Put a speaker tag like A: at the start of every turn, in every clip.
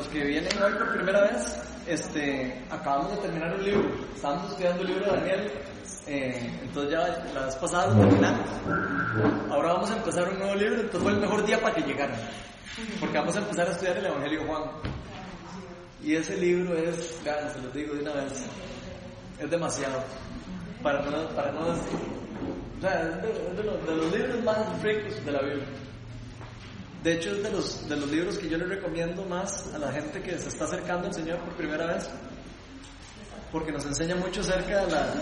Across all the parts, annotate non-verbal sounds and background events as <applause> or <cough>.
A: los que vienen hoy por primera vez, este, acabamos de terminar un libro. Estábamos estudiando el libro de Daniel, eh, entonces ya la vez pasada lo terminamos. Ahora vamos a empezar un nuevo libro, entonces fue el mejor día para que llegaran. Porque vamos a empezar a estudiar el Evangelio de Juan. Y ese libro es, vean, se los digo de una vez, es demasiado. Para no, para no decir, o sea, es de, de los, de los libros más ricos de la Biblia. De hecho, es de los, de los libros que yo le recomiendo más a la gente que se está acercando al Señor por primera vez, porque nos enseña mucho acerca de, la,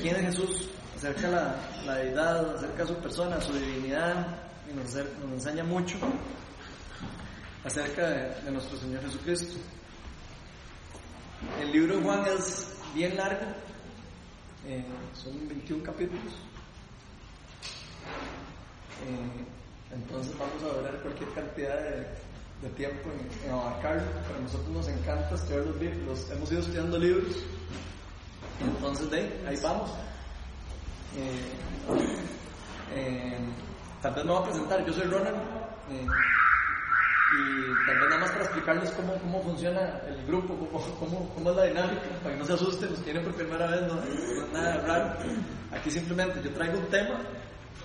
A: quién es Jesús, acerca de la, deidad, acerca de su persona, su divinidad, y nos, enseña mucho acerca de, de nuestro Señor Jesucristo. El libro de Juan es bien largo, eh, son 21 capítulos. Eh, entonces vamos a durar cualquier cantidad de, de tiempo en, en abarcarlo. Para nosotros nos encanta estudiar los libros, hemos ido estudiando libros. Entonces de ahí, ahí vamos. Eh, eh, tal vez me voy a presentar, yo soy Ronald. eh, y tal vez nada más para explicarles cómo, cómo funciona el grupo, cómo, cómo, cómo es la dinámica, para que no se asusten los que vienen por primera vez, no, no es nada raro. Aquí simplemente yo traigo un tema,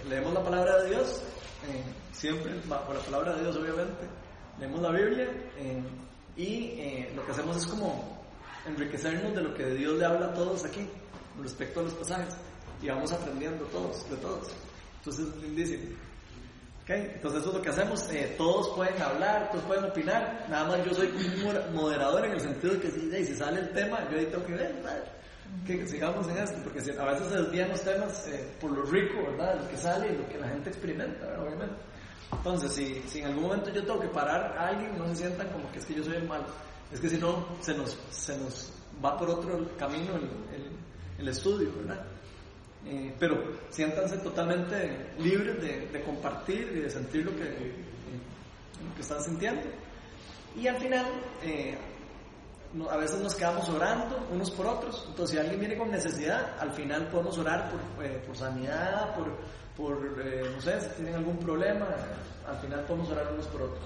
A: leemos la palabra de Dios, eh, siempre bajo la palabra de Dios obviamente, leemos la Biblia eh, y eh, lo que hacemos es como enriquecernos de lo que Dios le habla a todos aquí respecto a los pasajes y vamos aprendiendo todos, de todos. Entonces es lindísimo. Ok, Entonces eso es lo que hacemos, todos pueden hablar, todos pueden opinar, nada más yo soy un moder- moderador en el sentido de que si, si sale el tema, yo ahí tengo que ver. Que sigamos en esto, porque a veces se desvían los temas eh, por lo rico, ¿verdad? Lo que sale y lo que la gente experimenta, ¿verdad? obviamente. Entonces, si, si en algún momento yo tengo que parar a alguien, no se sientan como que es que yo soy el malo, es que si no, se nos, se nos va por otro camino el, el, el estudio, ¿verdad? Eh, pero siéntanse totalmente libres de, de compartir y de sentir lo que, eh, lo que están sintiendo. Y al final, eh, a veces nos quedamos orando unos por otros. Entonces, si alguien viene con necesidad, al final podemos orar por, eh, sanidad, por, por eh, no sé, si tienen algún problema, al final podemos orar unos por otros.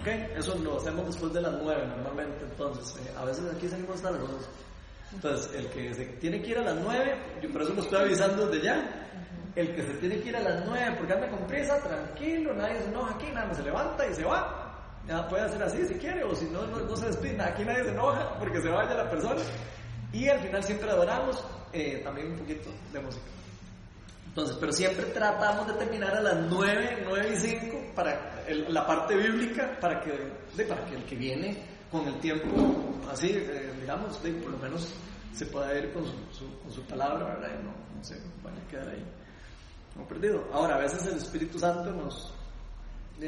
A: ¿Ok? Eso lo hacemos después de las nueve normalmente. Entonces, eh, a veces aquí salimos hasta las dos. Entonces, el que se tiene que ir a las 9, yo por eso lo estoy avisando desde ya. El que se tiene que ir a las 9 porque anda con prisa, tranquilo, nadie se enoja aquí, nada más se levanta y se va. Ya puede hacer así si quiere, o si no, no, no se despide. Aquí nadie se enoja porque se vaya la persona. Y al final siempre adoramos eh, también un poquito de música. Entonces, pero siempre tratamos de terminar a las 9, 9 y 5 para el- la parte bíblica, para que, de, para que el que viene con el tiempo así, eh, digamos, de, por lo menos se pueda ir con su, su- con su palabra, ¿verdad? Y no, no se vaya a quedar ahí como perdido. Ahora, a veces el Espíritu Santo nos,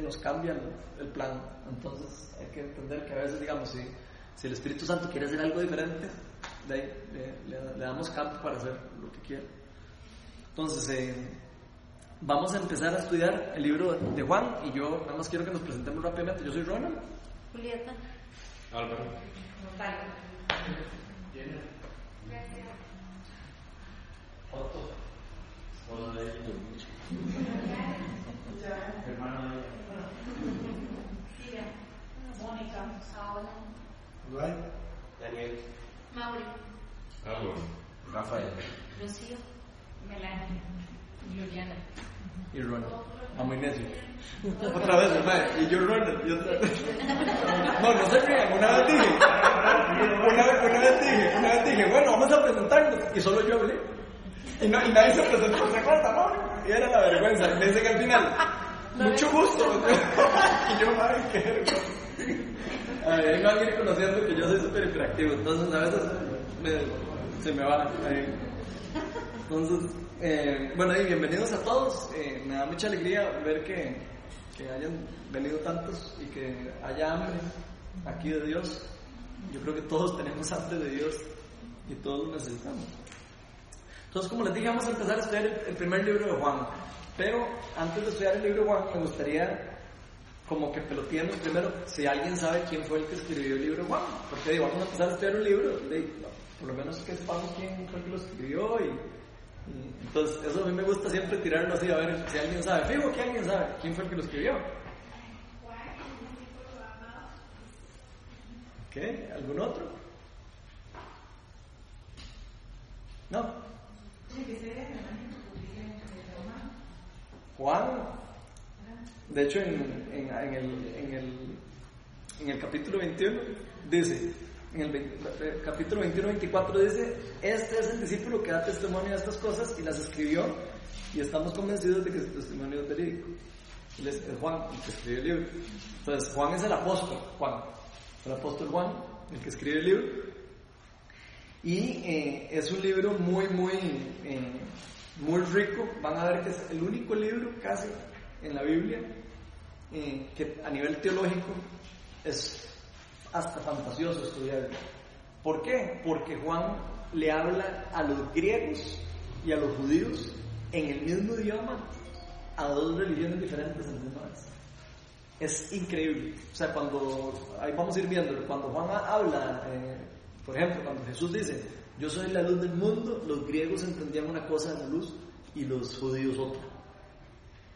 A: nos cambia el, el plan, entonces hay que entender que a veces, digamos, si, si el Espíritu Santo quiere hacer algo diferente, de ahí, le, le- le damos campo para hacer lo que quiere. Entonces, eh, vamos a empezar a estudiar el libro de Juan y yo nada más quiero que nos presentemos rápidamente. Yo soy Ronald.
B: Julieta.
C: Álvaro.
B: Vale.
C: Otto. Hola Hermano de
B: Silvia. Mónica. Paola.
C: Daniel.
B: Mauri.
C: Carlos. Rafael.
B: Rocío. Melanie. Juliana.
A: Y Ronald. Amo Ignacio. Otra vez, hermano. Y yo Ronald. Y otra vez. No, no se rían. Una vez dije. Una vez, una vez dije. Una vez dije, bueno, vamos a presentarnos. Y solo yo hablé. Y, no, y nadie se presentó. ¿Se acuerdan, no? Y era la vergüenza. Y me dicen al final. Mucho gusto. <laughs> y yo, ay, qué vergüenza. Ay, ahí me van a ir conociendo que yo soy súper hiperactivo. Entonces, a veces me- se me va. Entonces, eh, bueno, y bienvenidos a todos. Eh, me da mucha alegría ver que, que hayan venido tantos y que haya hambre aquí de Dios. Yo creo que todos tenemos hambre de Dios y todos lo necesitamos. Entonces, como les dije, vamos a empezar a estudiar el primer libro de Juan. Pero antes de estudiar el libro Juan, me gustaría como que peloteemos primero si alguien sabe quién fue el que escribió el libro Juan. Porque digo, vamos a empezar a estudiar un libro, de- por lo menos que sepamos quién fue el que lo escribió. Y, y- entonces, eso a mí me gusta siempre tirarlo así, a ver si alguien sabe. Fijo que alguien sabe quién fue el que lo escribió. ¿Ok? ¿Algún otro? ¿No? Juan, de hecho en, en, el, en, el, en el capítulo 21 dice, en el, ve- capítulo 21-24 dice, este es el discípulo que da testimonio de estas cosas y las escribió y estamos convencidos de que su testimonio es verídico. Es, es Juan el que escribe el libro. Entonces Juan es el apóstol, Juan, el apóstol Juan, el que escribe el libro. Y eh, es un libro muy, muy, eh, muy rico. Van a ver que es el único libro casi en la Biblia eh, que a nivel teológico es hasta fantasioso estudiar. ¿Por qué? Porque Juan le habla a los griegos y a los judíos en el mismo idioma a dos religiones diferentes en misma vez. Es increíble. O sea, cuando, ahí vamos a ir viendo, cuando Juan habla, eh, por ejemplo, cuando Jesús dice, yo soy la luz del mundo, los griegos entendían una cosa de la luz y los judíos otra.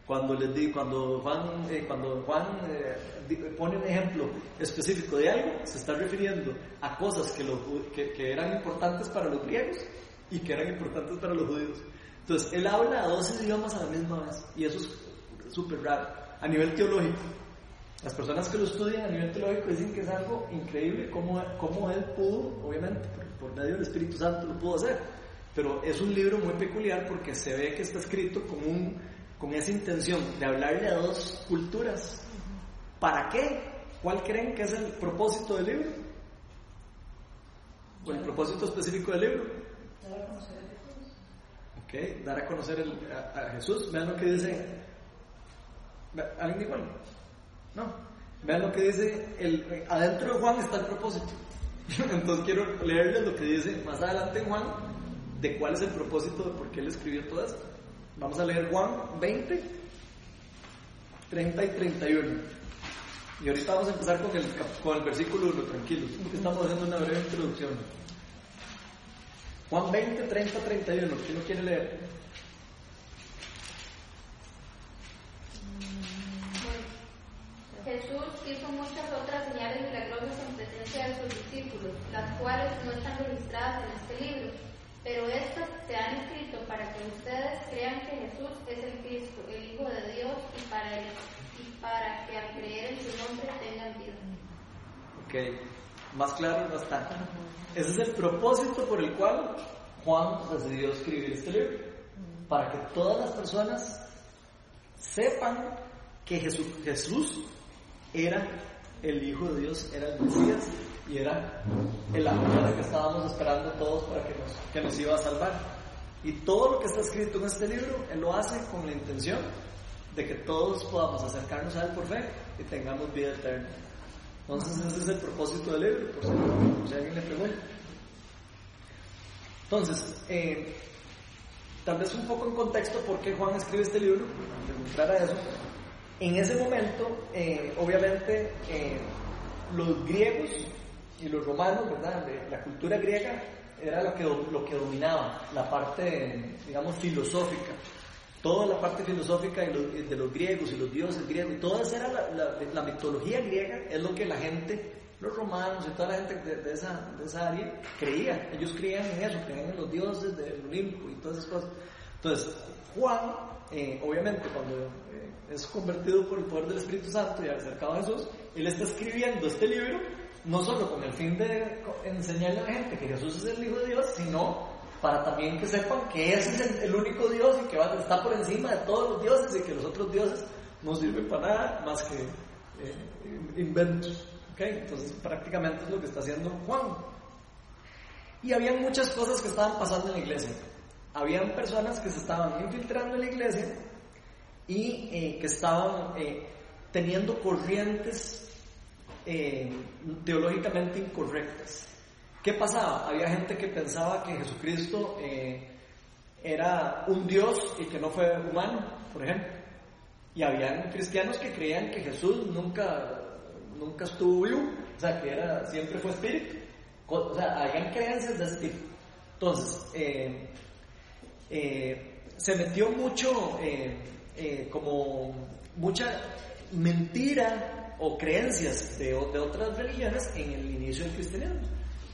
A: Cuando les di, cuando Juan, eh, cuando Juan eh, pone un ejemplo específico de algo, se está refiriendo a cosas que eran importantes para los griegos y que eran importantes para los judíos. Entonces, él habla a dos idiomas a la misma vez y eso es súper raro a nivel teológico. Las personas que lo estudian a nivel teológico dicen que es algo increíble cómo, cómo él pudo, obviamente, por, medio del Espíritu Santo lo pudo hacer. Pero es un libro muy peculiar porque se ve que está escrito con, un, con esa intención de hablarle a dos culturas. ¿Para qué? ¿Cuál creen que es el propósito del libro? ¿O el propósito específico del libro? Ok, dar a conocer el- a, a Jesús. Vean lo que dice. ¿Alguien dijo algo? No. Vean lo que dice. El, adentro de Juan está el propósito. <laughs> Entonces quiero leerles lo que dice más adelante Juan de cuál es el propósito de por qué él escribió todo esto. Vamos a leer Juan 20, 30 y 31. Y ahorita vamos a empezar con el, con el versículo 1, tranquilos, estamos haciendo una breve introducción. Juan 20, 30, 31. ¿Quién lo quiere leer?
D: Jesús hizo muchas otras señales milagrosas en presencia de discípulos, las cuales no están registradas en este libro, pero estas se han escrito para que ustedes crean que Jesús es el Cristo, el Hijo de Dios, y para, el- y para que al creer en su nombre tengan vida.
A: Ok, más claro no está. Ese es el propósito por el cual Juan decidió escribir este libro. Para que todas las personas sepan que Jesús, Jesús era el Hijo de Dios, era el Mesías y era el amor que estábamos esperando todos para que nos, que nos iba a salvar. Y todo lo que está escrito en este libro, Él lo hace con la intención de que todos podamos acercarnos a Él por fe y tengamos vida eterna. Entonces ese es el propósito del libro, por si, alguien le pregunta. Entonces, eh, tal vez un poco en contexto por qué Juan escribe este libro, entrar a eso. En ese momento, eh, obviamente, eh, los griegos y los romanos, ¿verdad? De la cultura griega era lo que, lo que dominaba, la parte, digamos, filosófica. Toda la parte filosófica de los, griegos y los dioses griegos, toda esa era la, la- la mitología griega, es lo que la gente, los romanos y toda la gente de, de esa, de esa área creía. Ellos creían en eso, creían en los dioses del Olimpo y todas esas cosas. Entonces, Juan, eh, obviamente, cuando eh, es convertido por el poder del Espíritu Santo y acercado a Jesús, él está escribiendo este libro no solo con el fin de enseñarle a la gente que Jesús es el Hijo de Dios, sino para también que sepan que ese es el, único Dios y que está por encima de todos los dioses y que los otros dioses no sirven para nada más que eh, inventos. ¿ok? Entonces prácticamente es lo que está haciendo Juan. Y había muchas cosas que estaban pasando en la iglesia. Habían personas que se estaban infiltrando en la iglesia y eh, que estaban eh, teniendo corrientes eh, teológicamente incorrectas. ¿Qué pasaba? Había gente que pensaba que Jesucristo eh, era un Dios y que no fue humano, por ejemplo. Y habían cristianos que creían que Jesús nunca, nunca estuvo vivo, o sea, que era, siempre fue espíritu. O sea, habían creencias de ese tipo. Entonces, eh, eh, se metió mucho, como mucha mentira o creencias de, de otras religiones en el inicio del cristianismo.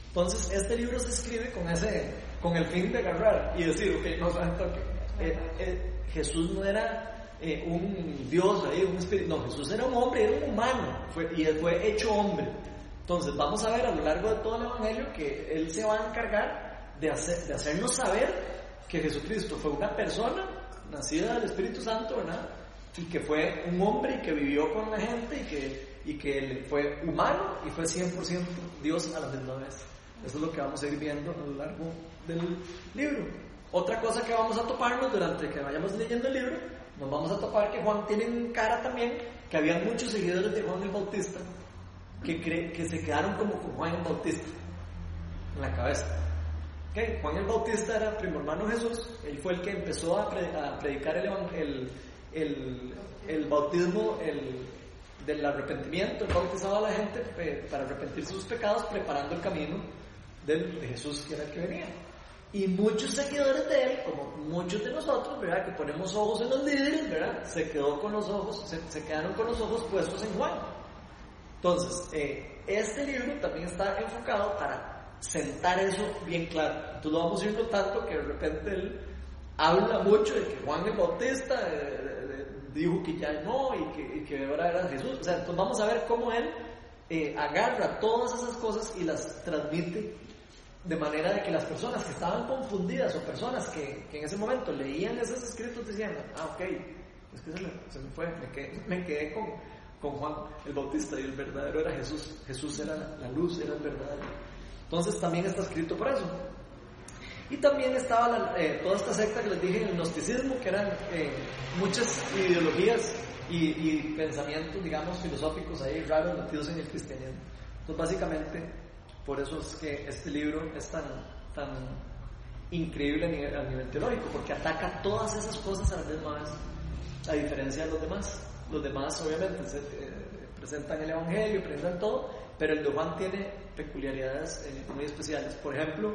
A: Entonces, este libro se escribe con ese, con el fin de agarrar y decir, ok, no, eh, eh, Jesús no era eh, un Dios ahí, un espíritu, no, Jesús era un hombre, era un humano, fue, y él fue hecho hombre. Entonces, vamos a ver a lo largo de todo el Evangelio que Él se va a encargar de, hacer, de hacernos saber que Jesucristo fue una persona nacida del Espíritu Santo, ¿verdad? Y que fue un hombre y que vivió con la gente y que, y que fue humano y fue 100% Dios a la misma vez. Eso es lo que vamos a ir viendo a lo largo del libro. Otra cosa que vamos a toparnos durante que vayamos leyendo el libro, nos vamos a topar que Juan tiene en cara también que había muchos seguidores de Juan el Bautista que, que se quedaron como con Juan el Bautista en la cabeza. Okay. Juan el Bautista era primo hermano Jesús, él fue el que empezó a, predicar el, el, el, bautismo el, del arrepentimiento, él bautizaba a la gente para arrepentirse de sus pecados, preparando el camino de, Jesús que era el que venía. Y muchos seguidores de él, como muchos de nosotros, ¿verdad? que ponemos ojos en los líderes, ¿verdad? se quedó con los ojos, se, se quedaron con los ojos puestos en Juan. Entonces, eh, este libro también está enfocado para sentar eso bien claro. Entonces lo vamos a ir notando que de repente él habla mucho de que Juan el Bautista eh, dijo que ya no y que, y que ahora era Jesús. O sea, entonces vamos a ver cómo él eh, agarra todas esas cosas y las transmite de manera de que las personas que estaban confundidas o personas que, que en ese momento leían esos escritos decían, ah, ok, es que se me, se me fue, me quedé, me quedé con, con Juan el Bautista y el verdadero era Jesús. Jesús era la luz, era el verdadero. Entonces también está escrito por eso. Y también estaba eh, toda esta secta que les dije el gnosticismo, que eran eh, muchas ideologías y, pensamientos, digamos, filosóficos ahí raros metidos en el cristianismo. Entonces básicamente por eso es que este libro es tan, tan increíble a nivel, a nivel teológico, porque ataca todas esas cosas a la misma vez, a diferencia de los demás. Los demás obviamente se, eh, presentan el Evangelio, presentan todo, pero el de Juan tiene peculiaridades eh, muy especiales. Por ejemplo,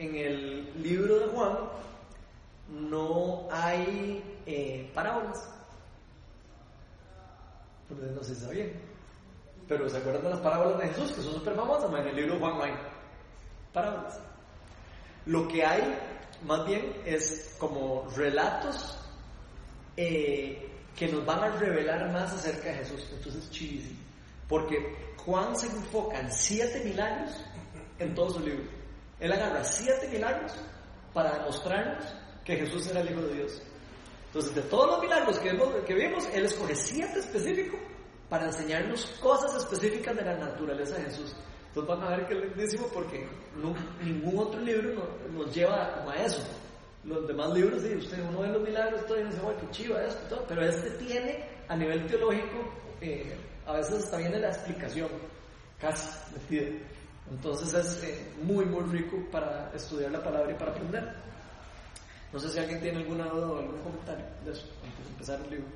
A: en el libro de Juan no hay eh, parábolas. no sé si sabían. Pero ¿se acuerdan de las parábolas de Jesús? Que son súper famosas. En el libro de Juan no hay parábolas. Lo que hay, más bien, es como relatos eh, que nos van a revelar más acerca de Jesús. Entonces, chivísimo. Porque Juan se enfoca en siete milagros en todo su libro. Él agarra siete milagros para demostrarnos que Jesús era el Hijo de Dios. Entonces, de todos los milagros que, que vimos, Él escoge siete específicos para enseñarnos cosas específicas de la naturaleza de Jesús. Entonces van a ver que es lindísimo porque ningún otro libro nos, lleva a eso. Los demás libros, sí, usted uno de los milagros, todo y dice, bueno, qué chiva esto, todo, pero este tiene a nivel teológico eh, a veces está bien la explicación, casi metida. Entonces es eh, muy, muy rico para estudiar la palabra y para aprender. No sé si alguien tiene alguna duda o algún comentario de eso, antes de empezar el libro.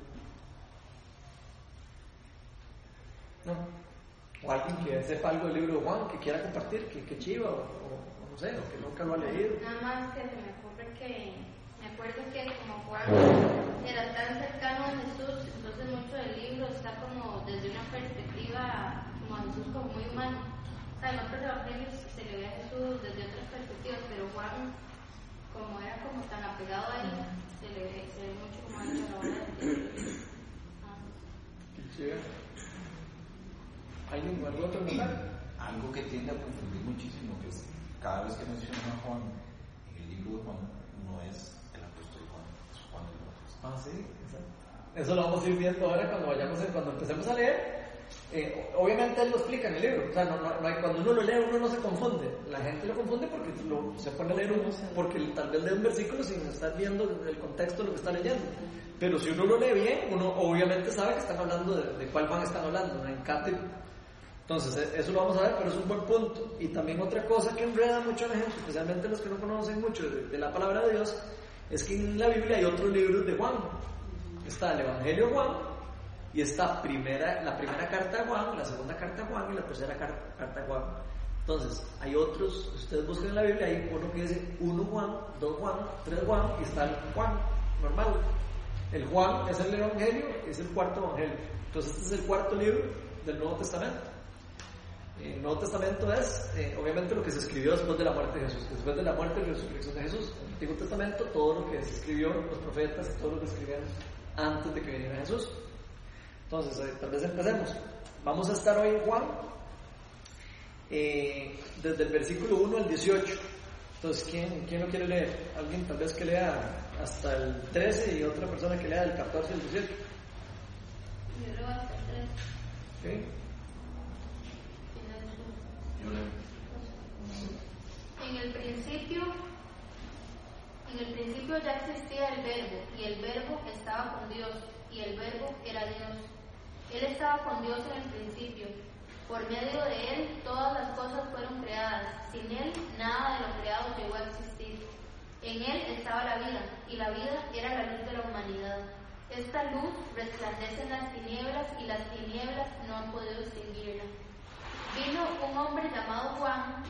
A: ¿No? O alguien que sepa algo del libro de Juan, que quiera compartir, que, que chiva, o, no sé, o que nunca lo ha leído.
D: Nada más que se me ocurre que, me acuerdo que como Juan era tan cercano a Jesús, entonces mucho del libro está como desde una perspectiva como a Jesús como muy humano. Sea, en otros evangelios se le ve a Jesús desde otras perspectivas, pero Juan, como era como tan apegado a él, se le ve, se ve mucho como a la hora de...
A: ¿Hay algún otro lugar?
E: Algo que tiende a confundir muchísimo, que es cada vez que menciona a Juan en el libro de Juan, no es el apóstol Juan, es Juan el Bautista.
A: Ah, sí, exacto. Eso lo vamos a ir viendo ahora cuando vayamos, cuando empecemos a leer. Eh, obviamente él lo explica en el libro, o sea, no, no, hay, cuando uno lo lee uno no se confunde, la gente lo confunde porque lo, se pone a leer uno, porque tal vez lee un versículo sin estar viendo el contexto de lo que está leyendo, pero si uno lo lee bien, uno obviamente sabe que están hablando de, de cuál van están hablando, en Cáter. Entonces, e, eso lo vamos a ver, pero es un buen punto. Y también otra cosa que enreda mucho a la gente, especialmente los que no conocen mucho de, de la palabra de Dios, es que en la Biblia hay otros libros de Juan. Está el Evangelio de Juan y está primera, la primera carta de Juan, la segunda carta de Juan y la tercera carta, Juan. Entonces, hay otros, ustedes buscan en la Biblia, hay uno que dice 1 Juan, 2 Juan, 3 Juan y está el Juan normal. El Juan es el Evangelio, es el cuarto Evangelio. Entonces, este es el cuarto libro del Nuevo Testamento. El Nuevo Testamento es, eh, obviamente, lo que se escribió después de la muerte de Jesús. Después de la muerte y resurrección de Jesús. En el Antiguo Testamento, todo lo que se escribió los profetas, todo lo que escribieron antes de que viniera Jesús. Entonces, eh, tal vez empecemos. Vamos a estar hoy en Juan, eh, desde el versículo 1 al 18. Entonces, ¿quién, ¿quién lo quiere leer? Alguien tal vez que lea hasta el 13 y otra persona que lea del 14 al 18.
D: Yo leo hasta el tres.
A: ¿Ok?
E: Yo leo.
D: En el principio, en el principio ya existía el verbo, y el verbo estaba con Dios, y el verbo era Dios. Él estaba con Dios en el principio. Por medio de él todas las cosas fueron creadas. Sin él nada de lo creado llegó a existir. En él estaba la vida, y la vida era la luz de la humanidad. Esta luz resplandece en las tinieblas, y las tinieblas no han podido extinguirla. Vino un hombre llamado Juan,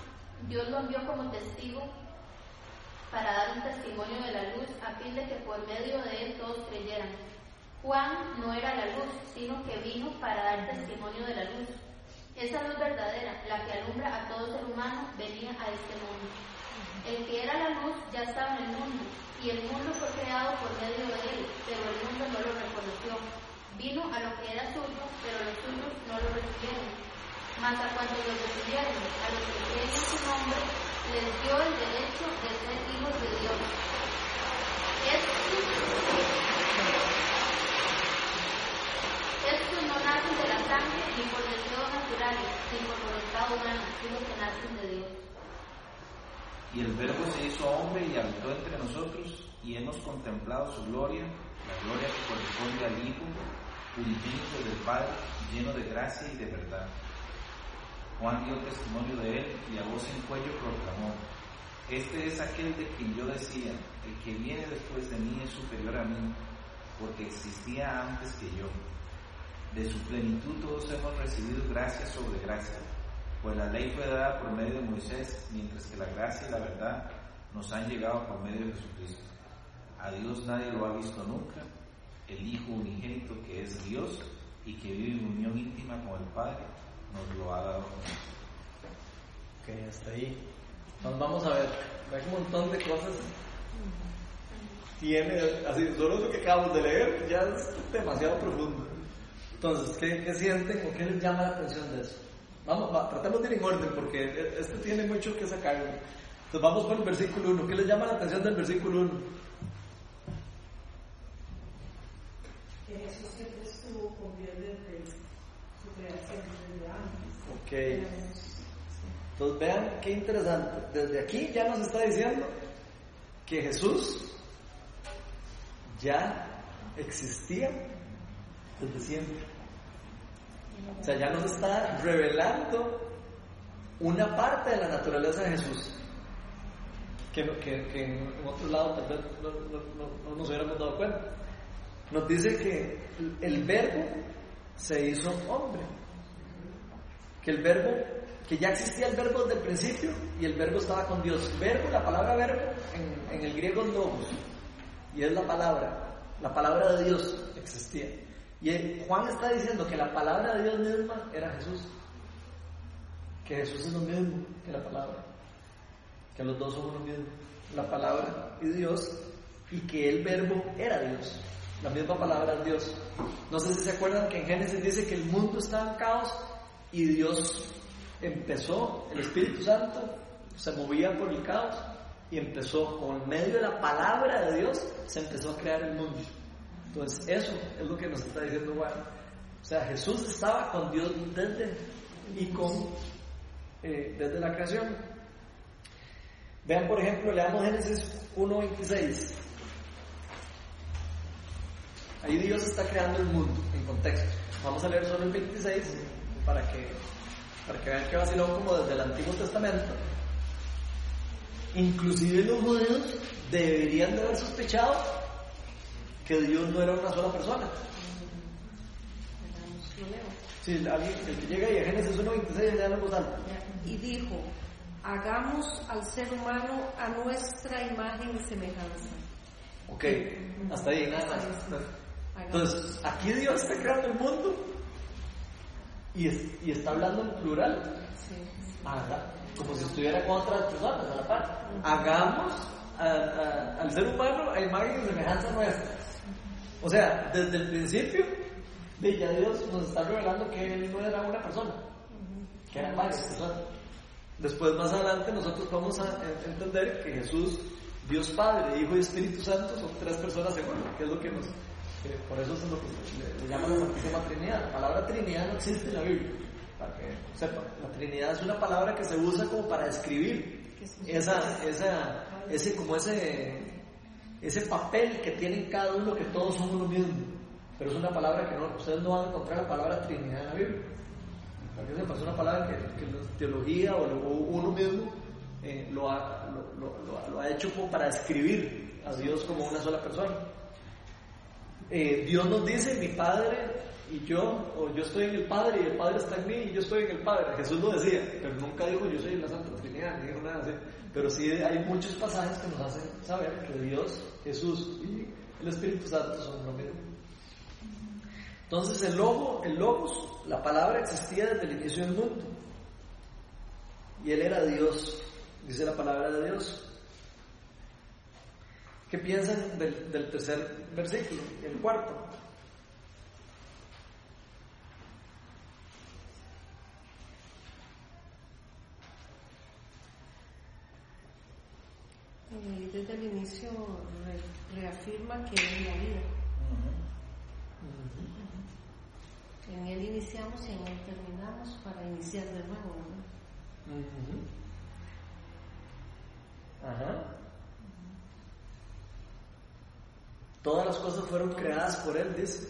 D: Dios lo envió como testigo para dar un testimonio de la luz a fin de que por medio de él todos creyeran. Juan no era la luz, sino que vino para dar testimonio de la luz. Esa luz verdadera, la que alumbra a todo ser humano, venía a este mundo. El que era la luz ya estaba en el mundo, y el mundo fue creado por medio de él, pero el mundo no lo reconoció. Vino a lo que era suyo, pero los suyos no lo recibieron. Mas a cuantos lo recibieron, a los que creen en su nombre, les dio el derecho de ser hijos de Dios.
E: Y el Verbo se hizo hombre y habitó entre nosotros, y hemos contemplado su gloria, la gloria que corresponde al Hijo, unigénito del Padre, lleno de gracia y de verdad. Juan dio testimonio de él y a voz en cuello proclamó, Este es aquel de quien yo decía, el que viene después de mí es superior a mí, porque existía antes que yo. De su plenitud todos hemos recibido gracia sobre gracia, pues la ley fue dada por medio de Moisés, mientras que la gracia y la verdad nos han llegado por medio de Jesucristo. A Dios nadie lo ha visto nunca, el Hijo unigénito que es Dios y que vive en unión íntima con el Padre, nos lo ha dado.
A: Ok, hasta ahí. Nos vamos a ver. Hay un montón de cosas. Tiene, así, solo lo que acabamos de leer ya es demasiado profundo. Entonces, ¿qué, qué sienten o qué les llama la atención de eso? Vamos, va, tratemos de ir en orden porque este tiene mucho que sacar. Entonces, vamos por el versículo 1. ¿Qué les llama la atención del versículo 1?
F: que Jesús siempre estuvo con Dios desde su creación, desde antes.
A: Ok. Entonces vean qué interesante. Desde aquí ya nos está diciendo que Jesús ya existía desde siempre. O sea, ya nos está revelando una parte de la naturaleza de Jesús. Que, que, que en otro lado tal vez no, no, no, no nos hubiéramos dado cuenta. Nos dice que el verbo se hizo hombre. Que el verbo, que ya existía el verbo desde el principio y el verbo estaba con Dios. Verbo, la palabra verbo en, en el griego es logos. Y es la palabra. La palabra de Dios existía. Y Juan está diciendo que la palabra de Dios misma era Jesús. Que Jesús es lo mismo que la palabra. Que los dos son uno mismo. La palabra y Dios. Y que el verbo era Dios. La misma palabra es Dios. No sé si se acuerdan que en Génesis dice que el mundo estaba en caos y Dios empezó, el Espíritu Santo se movía por el caos y empezó, con medio de la palabra de Dios, se empezó a crear el mundo. Entonces, eso es lo que nos está diciendo Juan. O sea, Jesús estaba con Dios desde y con eh, desde la creación. Vean, por ejemplo, leamos Génesis 1.26. Ahí Dios está creando el mundo en contexto. Vamos a leer solo el 26 para que, para que vean que vaciló como desde el Antiguo Testamento. Inclusive los judíos deberían de haber sospechado que Dios no era una sola persona. Sí, alguien, el que llega ahí a Génesis 1.26 ya en voz alta.
F: Y dijo, hagamos al ser humano a nuestra imagen y semejanza.
A: Ok, hasta ahí, nada más. Entonces, aquí Dios está creando el mundo Y, es- y está hablando en plural. Haga- como si estuviera con otras personas a la par. Hagamos a- a- al ser humano a imagen y semejanza nuestra. O sea, desde el principio, de ya Dios nos está revelando que Él no era una persona, que eran varias personas. Después, más adelante, nosotros vamos a en- entender que Jesús, Dios Padre, Hijo y Espíritu Santo, son tres personas en uno, que es lo que nos. que por eso es lo que le, le llaman la Santísima Trinidad. La palabra Trinidad no existe en la Biblia, para que sepan. La Trinidad es una palabra que se usa como para describir esa, esa, ese, como ese, ese papel que tienen cada uno, que todos somos lo mismo. Pero es una palabra que no, ustedes no van a encontrar la palabra Trinidad en la Biblia. Es una palabra que, la teología o, uno mismo eh, lo, ha, hecho para describir a Dios como una sola persona. Eh, Dios nos dice, mi Padre y yo, o yo estoy en el Padre y el Padre está en mí y yo estoy en el Padre. Jesús lo decía, pero nunca dijo yo soy la Santa Trinidad, ni dijo nada así. Pero sí hay muchos pasajes que nos hacen saber que Dios, Jesús y el Espíritu Santo son lo mismo. Entonces el logo, el logos, la palabra existía desde el inicio del mundo. Y él era Dios, dice la palabra de Dios. ¿Qué piensan del, del tercer versículo, el cuarto?
F: Desde el inicio re- reafirma que es la vida. En Él iniciamos y en Él terminamos para iniciar de nuevo.
A: Ajá. Todas las cosas fueron creadas por Él, dice.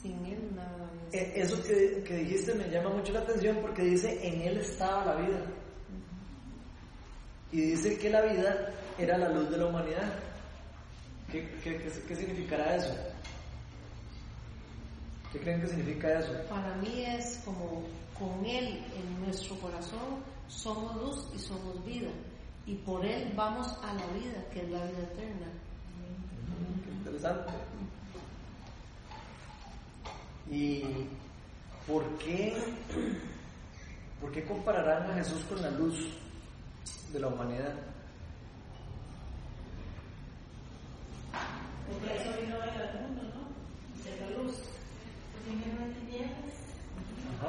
F: Sin Él nada.
A: E- Eso que, que dijiste me llama mucho la atención porque dice, en Él estaba la vida. Y dice que la vida era la luz de la humanidad. ¿Qué, qué, qué- qué significará eso? ¿Qué creen que significa eso?
F: Para mí es como con Él en nuestro corazón somos luz y somos vida. Y por Él vamos a la vida, que es la vida eterna.
A: Qué interesante. ¿Y por qué, por qué compararán a Jesús con la luz de la humanidad?
F: Porque eso vino al mundo, ¿no? De la luz.
A: Ajá.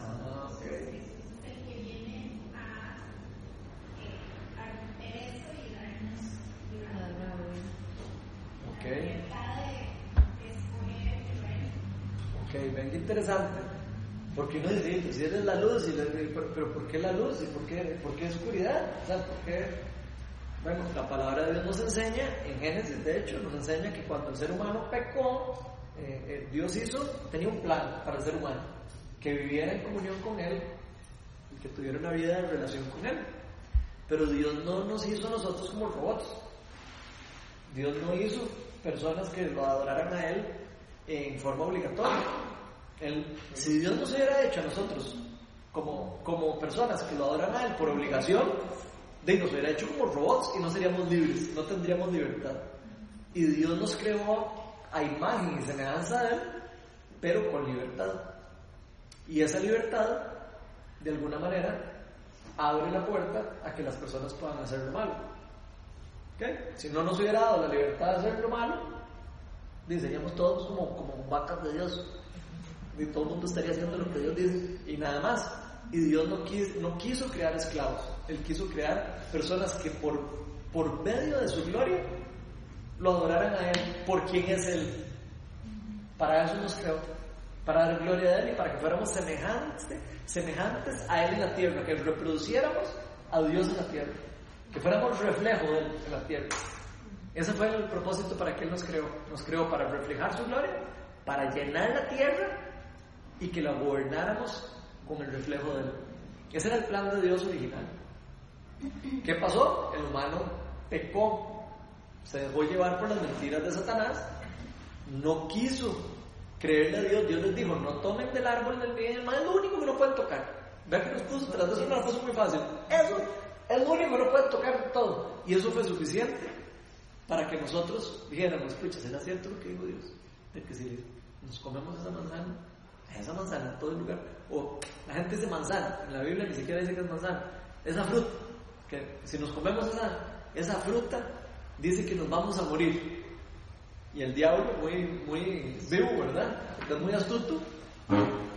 A: Ah, ok. Ok. Ok, ven qué interesante. Porque si la luz, y la- pero, pero ¿por qué la luz? ¿Y por qué, por qué oscuridad? O sea, ¿por? Bueno, la palabra de Dios nos enseña, en Génesis de hecho, nos enseña que cuando el ser humano pecó, eh, eh, Dios hizo, tenía un plan para el ser humano, que viviera en comunión con Él y que tuviera una vida en relación con Él. Pero Dios no nos hizo a nosotros como robots. Dios no hizo personas que lo adoraran a Él en forma obligatoria. Él, si Dios nos hubiera hecho a nosotros como, como personas que lo adoran a Él por obligación, de, nos hubiera hecho como robots y no seríamos libres, no tendríamos libertad. Y Dios nos creó a imagen y semejanza de Él, pero con libertad. Y esa libertad, de alguna manera, abre la puerta a que las personas puedan hacer lo malo. ¿Ok? Si no nos hubiera dado la libertad de hacer lo malo, di, seríamos todos como, como vacas de Dios. Y todo el mundo estaría haciendo lo que Dios dice y nada más. Y Dios no quiso, no quiso crear esclavos, Él quiso crear personas que por, por medio de su gloria lo adoraran a Él por quien es Él. Para eso nos creó, para dar gloria a Él y para que fuéramos semejantes, semejantes a Él en la tierra, que reproduciéramos a Dios en la tierra, que fuéramos reflejo de Él en la tierra. Ese fue el propósito para que Él nos creó. Nos creó para reflejar su gloria, para llenar la tierra y que la gobernáramos con el reflejo de Él. Ese era el plan de Dios original. ¿Qué pasó? El humano pecó, se dejó llevar por las mentiras de Satanás, no quiso creerle a Dios. Dios les dijo: No tomen del árbol del bien del mal, es lo único que no pueden tocar. Vean que nos puso, tras de eso la puso muy fácil. Eso, Es lo único que no puede tocar todo. Y eso fue suficiente para que nosotros dijéramos, escucha, ¿será cierto lo que dijo Dios? De que si nos comemos esa manzana, esa manzana en todo el lugar, o la gente dice manzana, en la Biblia ni siquiera dice que es manzana, esa fruta, que si nos comemos esa, esa fruta, dice que nos vamos a morir. Y el diablo, muy, muy vivo, ¿verdad? Porque es muy astuto,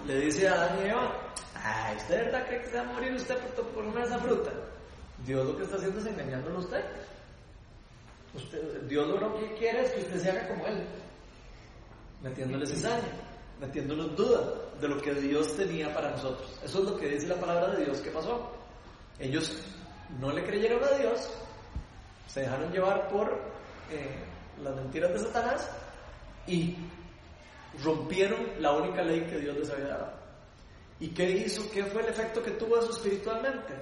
A: le dice a Adán y Eva, ay, ¿usted verdad cree que se va a morir usted por, por comer esa fruta? Dios lo que está haciendo es engañándolo a usted. usted Dios lo que quiere es que usted se haga como Él, metiéndole cizaña, metiéndonos duda de lo que Dios tenía para nosotros. Eso es lo que dice la palabra de Dios que pasó. Ellos no le creyeron a Dios, se dejaron llevar por eh, las mentiras de Satanás y rompieron la única ley que Dios les había dado. ¿Y qué hizo? ¿Qué fue el efecto que tuvo eso espiritualmente?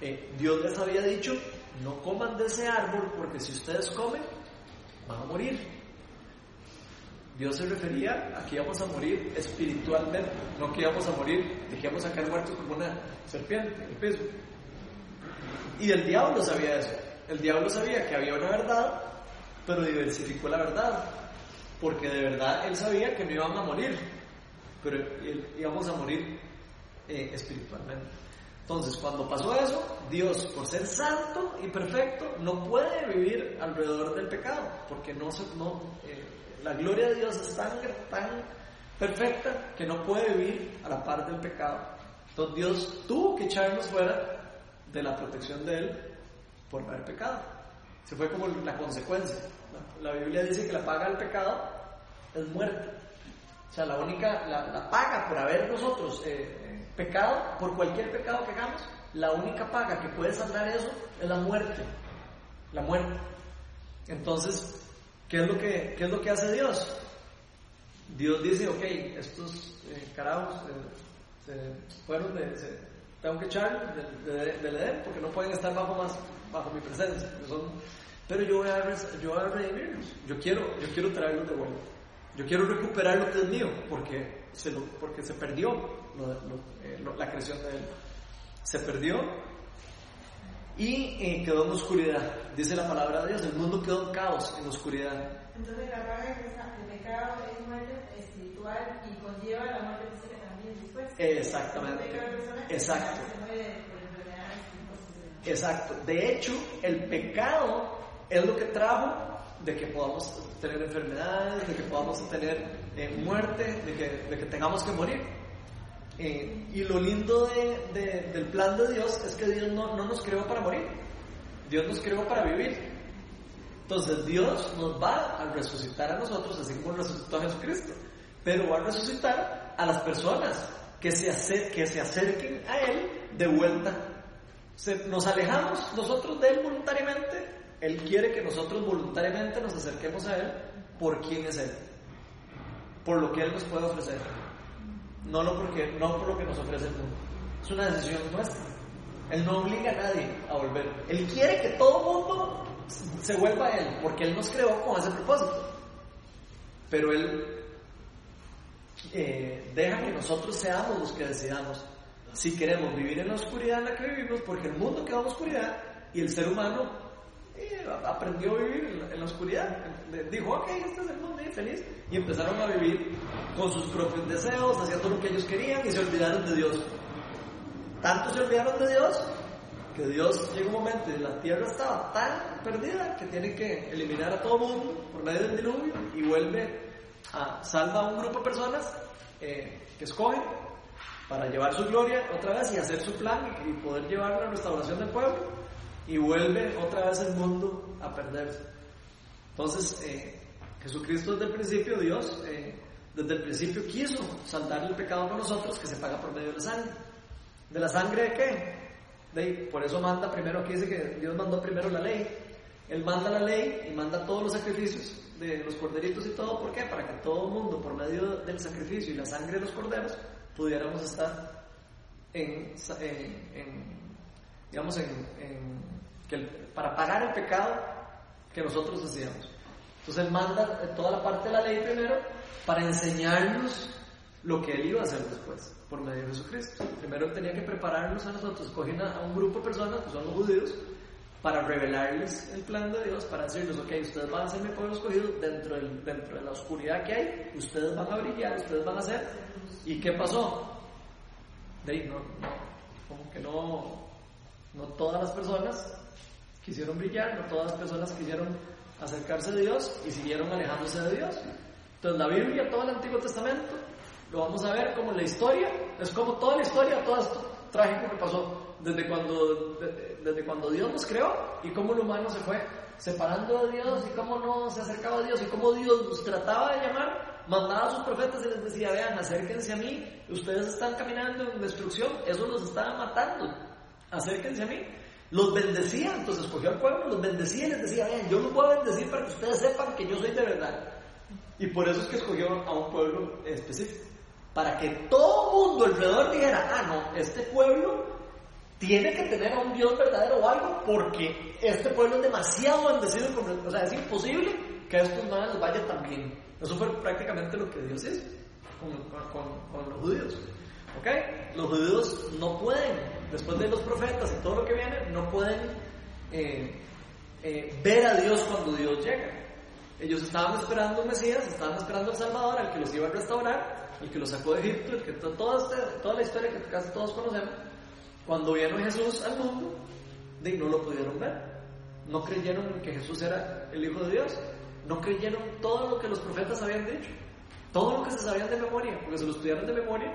A: Eh, Dios les había dicho, no coman de ese árbol porque si ustedes comen, van a morir. Dios se refería a que íbamos a morir espiritualmente, no que íbamos a morir, de que a caer muertos como una serpiente en el piso. Y el diablo sabía eso. El diablo sabía que había una verdad, pero diversificó la verdad. Porque de verdad él sabía que no íbamos a morir, pero íbamos a morir eh, espiritualmente. Entonces, cuando pasó eso, Dios, por ser santo y perfecto, no puede vivir alrededor del pecado, porque no, no eh, la gloria de Dios es tan, tan perfecta que no puede vivir a la par del pecado. Entonces, Dios tuvo que echarnos fuera de la protección de Él por haber pecado. Se fue como la consecuencia. La, Biblia dice que la paga del pecado es muerte. O sea, la única, la, paga por haber nosotros eh, pecado, por cualquier pecado que hagamos, la única paga que puede saldar eso es la muerte. La muerte. Entonces, ¿qué es lo que, qué es lo que hace Dios? Dios dice, ok, estos eh, carajos eh, se fueron de, tengo que echar del, Edén porque no pueden estar bajo más bajo mi presencia. pero yo voy a, yo voy a redimirlos. Yo quiero, yo quiero traerlos de vuelta. Yo quiero recuperar lo que es mío porque se, lo, porque se perdió eh, la creación de él. Se perdió y eh, quedó en oscuridad. Dice la palabra de Dios, el mundo quedó en caos, en oscuridad.
G: Entonces la paga el pecado es muerte espiritual y conlleva la muerte física también después.
A: Exactamente. Exacto. Exacto. De hecho, el pecado es lo que trajo de que podamos tener enfermedades, de que podamos tener eh, muerte, de que, de que, tengamos que morir. Eh, y lo lindo de, del plan de Dios es que Dios no, no nos creó para morir, Dios nos creó para vivir. Entonces Dios nos va a resucitar a nosotros, así como resucitó a Jesucristo, pero va a resucitar a las personas que se, que se acerquen a Él de vuelta. nos alejamos nosotros de Él voluntariamente, Él quiere que nosotros voluntariamente nos acerquemos a Él por quién es Él, por lo que Él nos puede ofrecer, no, lo porque, no por lo que nos ofrece el mundo. Es una decisión nuestra. Él no obliga a nadie a volver. Él quiere que todo mundo se vuelva a Él, porque Él nos creó con ese propósito. Pero Él eh, deja que nosotros seamos los que decidamos si queremos vivir en la oscuridad en la que vivimos, porque el mundo quedó en oscuridad y el ser humano eh, aprendió a vivir en la, oscuridad. Dijo, ok, este es el mundo y feliz. Y empezaron a vivir con sus propios deseos, haciendo lo que ellos querían y se olvidaron de Dios. Tanto se olvidaron de Dios que Dios llega un momento y la tierra estaba tan perdida que tiene que eliminar a todo mundo por medio del diluvio y vuelve salva a un grupo de personas eh, que escogen para llevar su gloria otra vez y hacer su plan y, poder llevar la restauración del pueblo y vuelve otra vez el mundo a perderse. Entonces, eh, Jesucristo desde el principio, Dios, eh, desde el principio quiso saldar el pecado con nosotros que se paga por medio de la sangre. ¿De la sangre de qué? Por eso manda primero, aquí dice que Dios mandó primero la ley. Él manda la ley y manda todos los sacrificios de los corderitos y todo, ¿por qué? Para que todo el mundo, por medio del sacrificio y la sangre de los corderos, pudiéramos estar en, digamos, en, para pagar el pecado que nosotros hacíamos. Entonces manda toda la parte de la ley primero para enseñarnos lo que él iba a hacer después, por medio de Jesucristo. Primero tenía que prepararnos a nosotros, coger a un grupo de personas, que son los judíos, para revelarles el plan de Dios, para decirles, ok, ustedes van a ser mi pueblo escogido dentro, del, dentro de la oscuridad que hay, ustedes van a brillar, ustedes van a ser. ¿Y qué pasó? De ahí, no, no, como que no, no todas las personas quisieron brillar, no todas las personas quisieron acercarse a Dios y siguieron alejándose de Dios. Entonces la Biblia, todo el Antiguo Testamento, lo vamos a ver como la historia, es como toda la historia, todo esto trágico que pasó desde cuando, desde cuando Dios nos creó y cómo el humano se fue separando de Dios y cómo no se acercaba a Dios y cómo Dios nos trataba de llamar, mandaba a sus profetas y les decía, vean, acérquense a mí, ustedes están caminando en destrucción, eso los estaba matando, acérquense a mí. Los bendecía, entonces escogió al pueblo, los bendecía y les decía, vean, yo los voy a bendecir para que ustedes sepan que yo soy de verdad. Y por eso es que escogió a un pueblo específico para que todo mundo alrededor dijera, ah, no, este pueblo tiene que tener a un Dios verdadero o algo, porque este pueblo es demasiado bendecido, o sea, es imposible que a estos no les vaya tan bien. Eso fue prácticamente lo que Dios hizo con, los judíos. ¿Ok? Los judíos no pueden, después de los profetas y todo lo que viene, no pueden eh, eh, ver a Dios cuando Dios llega. Ellos estaban esperando un Mesías, estaban esperando al Salvador, al que los iba a restaurar, el que lo sacó de Egipto, el que toda, este, toda la historia que casi todos conocemos, cuando vieron Jesús al mundo, no lo pudieron ver. No creyeron que Jesús era el Hijo de Dios. No creyeron todo lo que los profetas habían dicho. Todo lo que se sabían de memoria, porque se lo estudiaron de memoria,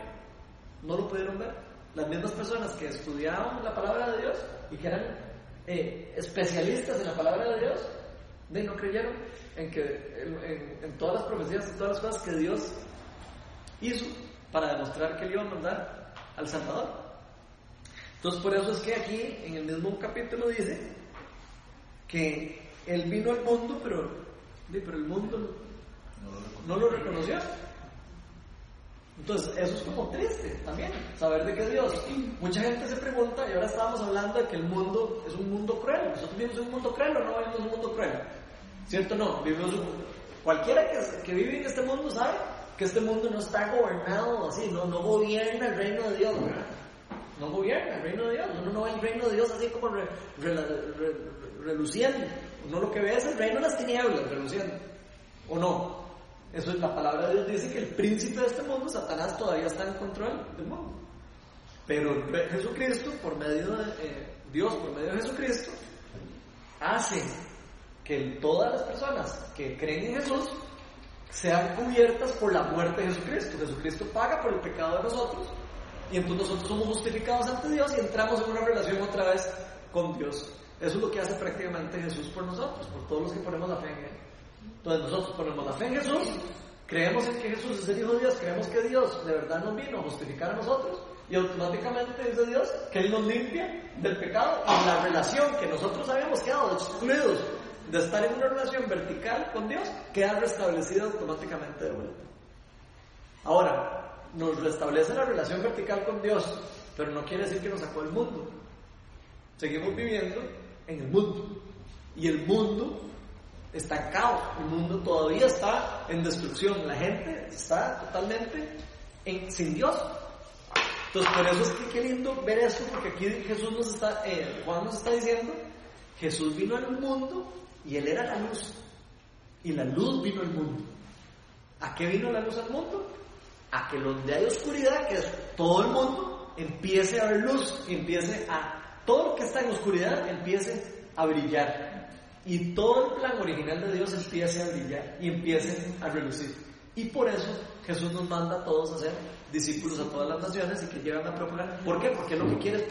A: no lo pudieron ver. Las mismas personas que estudiaban la palabra de Dios y que eran eh, especialistas en la palabra de Dios, de, no creyeron en que en, en todas las profecías y todas las cosas que Dios hizo para demostrar que él iba a mandar al Salvador. Entonces por eso es que aquí en el mismo capítulo dice que él vino al mundo, pero, pero el mundo no lo reconoció. Entonces, eso es como triste también, saber de que Dios. Mucha gente se pregunta, y ahora estábamos hablando de que el mundo es un mundo cruel. ¿Nosotros vivimos en un mundo cruel o no vivimos en un mundo cruel? ¿Cierto o no? Vivimos un mundo. Cualquiera que, que vive en este mundo sabe que este mundo no está gobernado así, no, no gobierna el reino de Dios, ¿verdad? No gobierna el reino de Dios, uno no ve el reino de Dios así como reluciendo, uno lo que ve es el reino de las tinieblas reluciendo, ¿o no? Eso es la palabra de Dios, dice que el príncipe de este mundo, Satanás, todavía está en control del mundo. Pero Jesucristo, por medio de eh, Dios, por medio de Jesucristo, hace que todas las personas que creen en Jesús sean cubiertas por la muerte de Jesucristo. Jesucristo paga por el pecado de nosotros y entonces nosotros somos justificados ante Dios y entramos en una relación otra vez con Dios. Eso es lo que hace prácticamente Jesús por nosotros, por todos los que ponemos la fe en Él. Entonces nosotros ponemos la fe en Jesús, creemos en que Jesús es el Hijo de Dios, creemos que Dios de verdad nos vino a justificar a nosotros y automáticamente dice Dios que Él nos limpia del pecado y la relación que nosotros habíamos quedado excluidos de estar en una relación vertical con Dios, queda restablecida automáticamente de vuelta. Ahora, nos restablece la relación vertical con Dios, pero no quiere decir que nos sacó del mundo. Seguimos viviendo en el mundo. Y el mundo caos, el mundo todavía está en destrucción, la gente está totalmente en, sin Dios. Entonces, por eso es que qué lindo ver esto, porque aquí Jesús nos está, eh, Juan nos está diciendo, Jesús vino al mundo y Él era la luz. Y la luz vino al mundo. ¿A qué vino la luz al mundo? A que donde hay oscuridad, que es todo el mundo, empiece a haber luz, empiece a... Todo lo que está en oscuridad empiece a brillar. Y todo el plan original de Dios empiece a brillar y empiece a relucir. Y por eso Jesús nos manda a todos a ser discípulos a todas las naciones y que llevan a propagar. ¿Por qué? Porque lo que quiere es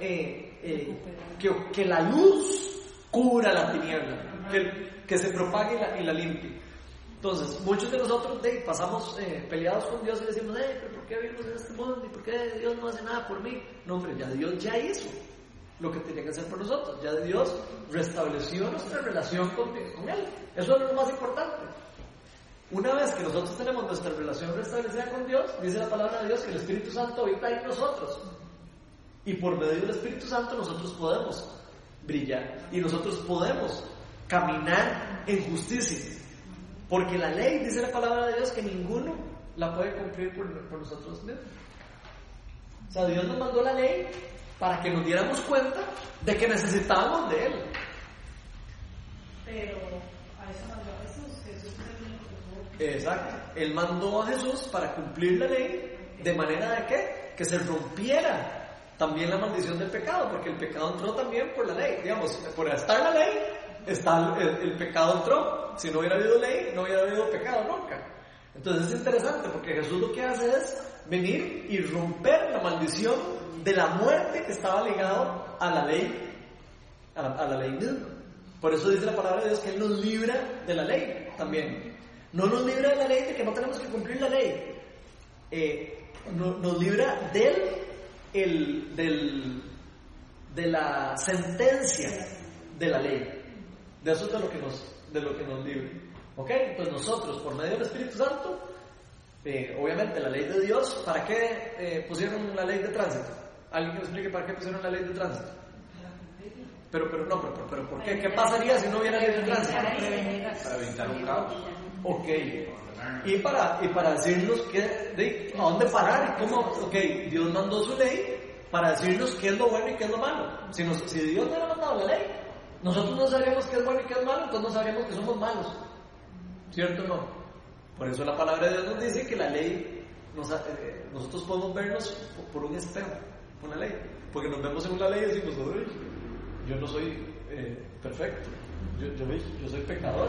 A: eh, eh, que, que la luz cura la tiniebla, que, que se propague y la, limpie. Entonces, muchos de nosotros pasamos eh, peleados con Dios y decimos, pero ¿por qué vivimos en este mundo? ¿Y por qué Dios no hace nada por mí? No, hombre, ya Dios ya hizo lo que tenía que hacer por nosotros. Ya Dios restableció nuestra relación con, Él. Eso es lo más importante. Una vez que nosotros tenemos nuestra relación restablecida con Dios, dice la palabra de Dios que el Espíritu Santo habita en nosotros. Y por medio del Espíritu Santo nosotros podemos brillar. Y nosotros podemos caminar en justicia. Porque la ley, dice la palabra de Dios, que ninguno la puede cumplir por nosotros mismos. O sea, Dios nos mandó la ley para que nos diéramos cuenta de que necesitábamos de Él.
G: Pero a eso mandó a Jesús. Jesús
A: Exacto. Él mandó a Jesús para cumplir la ley de manera de que, que se rompiera también la maldición del pecado, porque el pecado entró también por la ley. Digamos, por estar la ley, está el, el pecado entró. Si no hubiera habido ley, no hubiera habido pecado nunca. Entonces es interesante porque Jesús lo que hace es venir y romper la maldición de la muerte que estaba ligado a la ley, a la, ley misma. Por eso dice la palabra de Dios que Él nos libra de la ley también. No nos libra de la ley de que no tenemos que cumplir la ley. Eh, no- nos libra del, el, del, de la sentencia de la ley. De eso es de lo que nos, de lo que nos libra. ¿Ok? Entonces nosotros, por medio del Espíritu Santo, eh, obviamente la ley de Dios, ¿para qué eh, pusieron la ley de tránsito? ¿Alguien que me explique para qué pusieron la ley de tránsito? Pero, pero no, pero, pero, pero ¿por qué? ¿Qué pasaría si no hubiera ley de tránsito?
E: Para evitar un caos.
A: Ok. Y para, y para decirnos que, de, a dónde parar, y cómo, ok, Dios mandó su ley para decirnos qué es lo bueno y qué es lo malo. Si, nos- si Dios no hubiera mandado la ley, nosotros no sabríamos qué es bueno y qué es malo, entonces no sabríamos que somos malos. ¿Cierto o no? Por eso la palabra de Dios nos dice que la ley, nos eh, nosotros podemos vernos por un espejo, la ley. Porque nos vemos en una ley y decimos, "Uy, yo no soy eh, perfecto, yo, yo, yo soy pecador.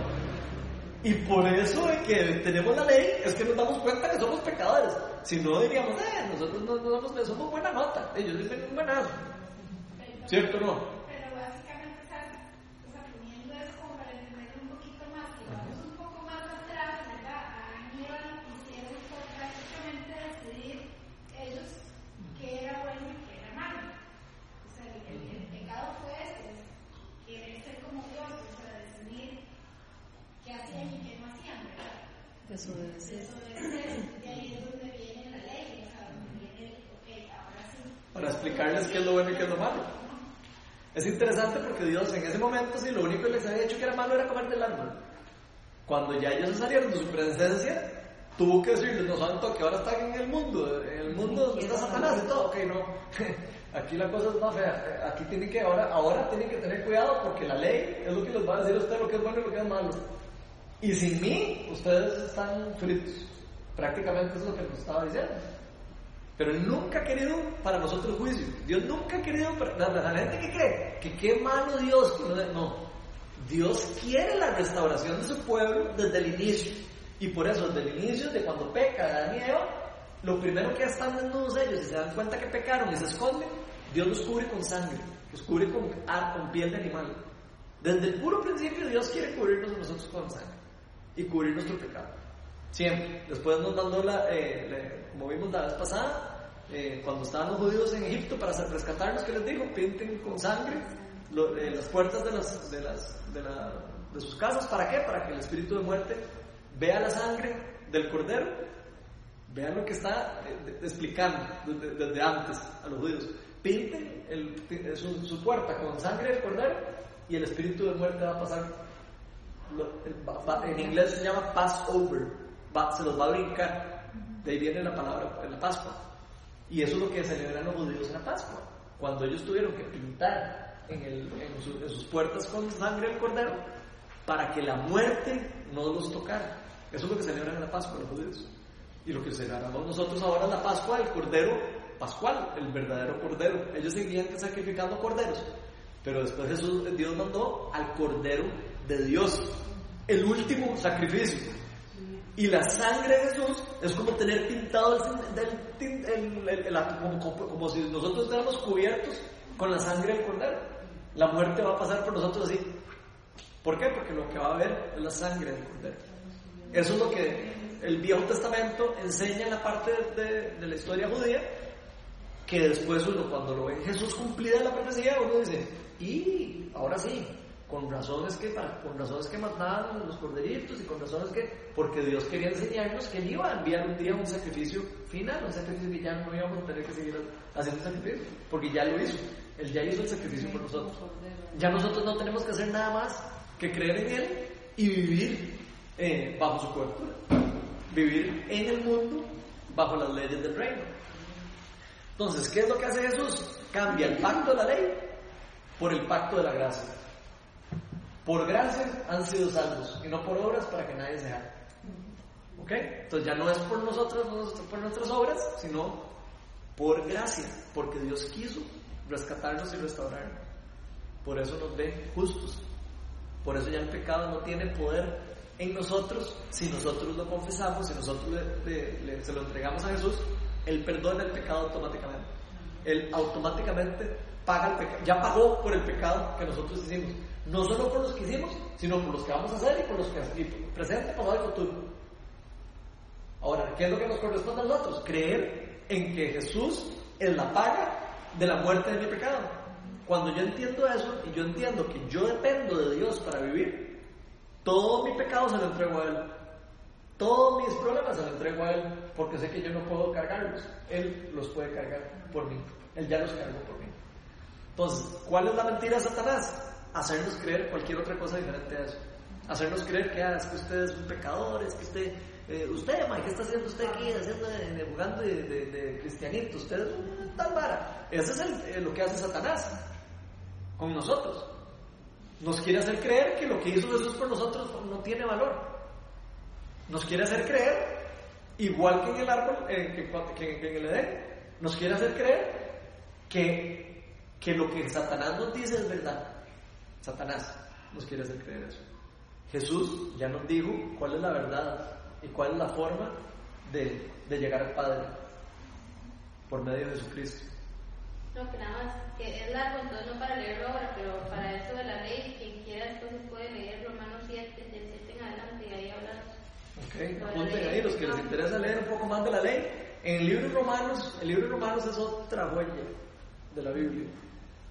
A: Y por eso de que tenemos la ley es que nos damos cuenta que somos pecadores. Si no diríamos, eh, nosotros no, no somos, buena nota, yo soy un buenazo. ¿Cierto o no?
B: Pero básicamente, ¿sabes? O sea, poniendo eso como para entender un poquito más, si vamos un poco más atrás, ¿verdad? A Aníbal hicieron por prácticamente decidir ellos qué era bueno y qué era malo. O sea, el, el- el pecado fue ese, querer ser como Dios, o sea, decidir qué hacían y qué no hacían, ¿verdad?
F: Desobedecer.
B: Eso es, de ahí es donde viene la ley, o sea, donde viene, ok, ahora sí.
A: Para explicarles qué es lo bueno y qué es lo malo. Es interesante porque Dios en ese momento, sí, lo único que les había dicho que era malo era comer del árbol. Cuando ya ellos salieron de su presencia, tuvo que decirles, no santo, que ahora están en el mundo, en el mundo está Satanás y todo. Ok, no. <laughs> Aquí la cosa es más fea. Aquí tienen que, ahora, ahora tienen que tener cuidado porque la ley es lo que les va a decir a ustedes lo que es bueno y lo que es malo. Y sin mí, ustedes están fritos. Prácticamente es lo que nos estaba diciendo. Pero nunca ha querido para nosotros juicio. Dios nunca ha querido para la, gente que cree que qué malo Dios. no. Dios quiere la restauración de su pueblo desde el inicio. Y por eso, desde el inicio, de cuando peca Adán y Eva, lo primero que están desnudos ellos y se dan cuenta que pecaron y se esconden, Dios los cubre con sangre, los cubre ah, con piel de animal. Desde el puro principio, Dios quiere cubrirnos a nosotros con sangre y cubrir nuestro pecado. Siempre. Después nos mandó la, eh, como vimos la vez pasada, eh, cuando estaban los judíos en Egipto para rescatarnos, que les dijo? Pinten con sangre lo- eh, las puertas de, las, de, las, de, la- de sus casas. ¿Para qué? Para que el espíritu de muerte vea la sangre del cordero, vea lo que está eh, explicando desde, desde antes a los judíos. Pinten el- eh, su, su puerta con sangre del cordero y el espíritu de muerte va a pasar en inglés se llama Passover, se los va a brincar. De ahí viene la palabra en la Pascua. Y eso es lo que celebran los judíos en la Pascua. Cuando ellos tuvieron que pintar en, el- en su- en sus puertas con sangre del cordero para que la muerte no los tocara. Eso es lo que celebran en la Pascua los judíos. Y lo que celebramos nosotros ahora es la Pascua, el cordero pascual, el verdadero cordero. Ellos seguían sacrificando corderos. Pero después Jesús, Dios mandó al Cordero de Dios, el último sacrificio. Y la sangre de Jesús es como tener pintado el, el- el- como, como- si nosotros estuviéramos cubiertos con la sangre del Cordero. La muerte va a pasar por nosotros así. ¿Por qué? Porque lo que va a haber es la sangre del Cordero. Eso es lo que el Viejo Testamento enseña en la parte de, de- de la historia judía, que después uno cuando lo ve Jesús cumplida la profecía, uno dice, y ahora sí, con razones que con razones que mataban los corderitos y con razones que porque Dios quería enseñarnos que él iba a enviar un día un sacrificio final, un sacrificio que ya no íbamos a tener que seguir haciendo sacrificio, porque ya lo hizo, él ya hizo el sacrificio por nosotros. Ya nosotros no tenemos que hacer nada más que creer en él y vivir eh, bajo su cobertura. vivir en el mundo bajo las leyes del reino. Entonces, ¿qué es lo que hace Jesús? Cambia el pacto de la ley por el pacto de la gracia. Por gracia han sido salvos y no por obras para que nadie se haga. ¿Ok? Entonces ya no es por nosotros, no por nuestras obras, sino por gracia, porque Dios quiso rescatarnos y restaurarnos. Por eso nos ve justos. Por eso ya el pecado no tiene poder en nosotros si nosotros lo confesamos, si nosotros le, se lo entregamos a Jesús, Él perdona el pecado automáticamente. Él automáticamente paga el pecado, ya pagó por el pecado que nosotros hicimos. No solo por los que hicimos, sino por los que vamos a hacer y por los que y presente como el futuro. Ahora, ¿qué es lo que nos corresponde a nosotros? Creer en que Jesús es la paga de la muerte de mi pecado. Cuando yo entiendo eso y yo entiendo que yo dependo de Dios para vivir, todo mi pecado se lo entrego a Él. Todos mis problemas se los entrego a Él porque sé que yo no puedo cargarlos. Él los puede cargar por mí. Él ya los cargó por mí. Entonces, ¿cuál es la mentira de Satanás? Hacernos creer cualquier otra cosa diferente a eso. Hacernos creer que, ah, es que usted es un pecador, es que usted, eh, usted, ¿qué está haciendo usted aquí? Haciendo, de, jugando de, de, cristianito, usted es un tal vara. Eso es eh, lo que hace Satanás con nosotros. Nos quiere hacer creer que lo que hizo Jesús por nosotros no tiene valor. Nos quiere hacer creer, igual que en el árbol, eh, que, en el Edén, nos quiere hacer creer que, que lo que Satanás nos dice es verdad. Satanás nos quiere hacer creer eso. Jesús ya nos dijo cuál es la verdad y cuál es la forma de, de llegar al Padre por medio de Jesucristo.
D: No, que nada más, que es largo, entonces no para leerlo ahora, pero para eso de la ley, quien quiera entonces puede leer Romanos 7, del 7 en adelante, y ahí hablamos.
A: Ok, apunten ahí, los que les interesa leer un poco más de la ley. En el libro de Romanos, el libro de Romanos es otra huella de la Biblia.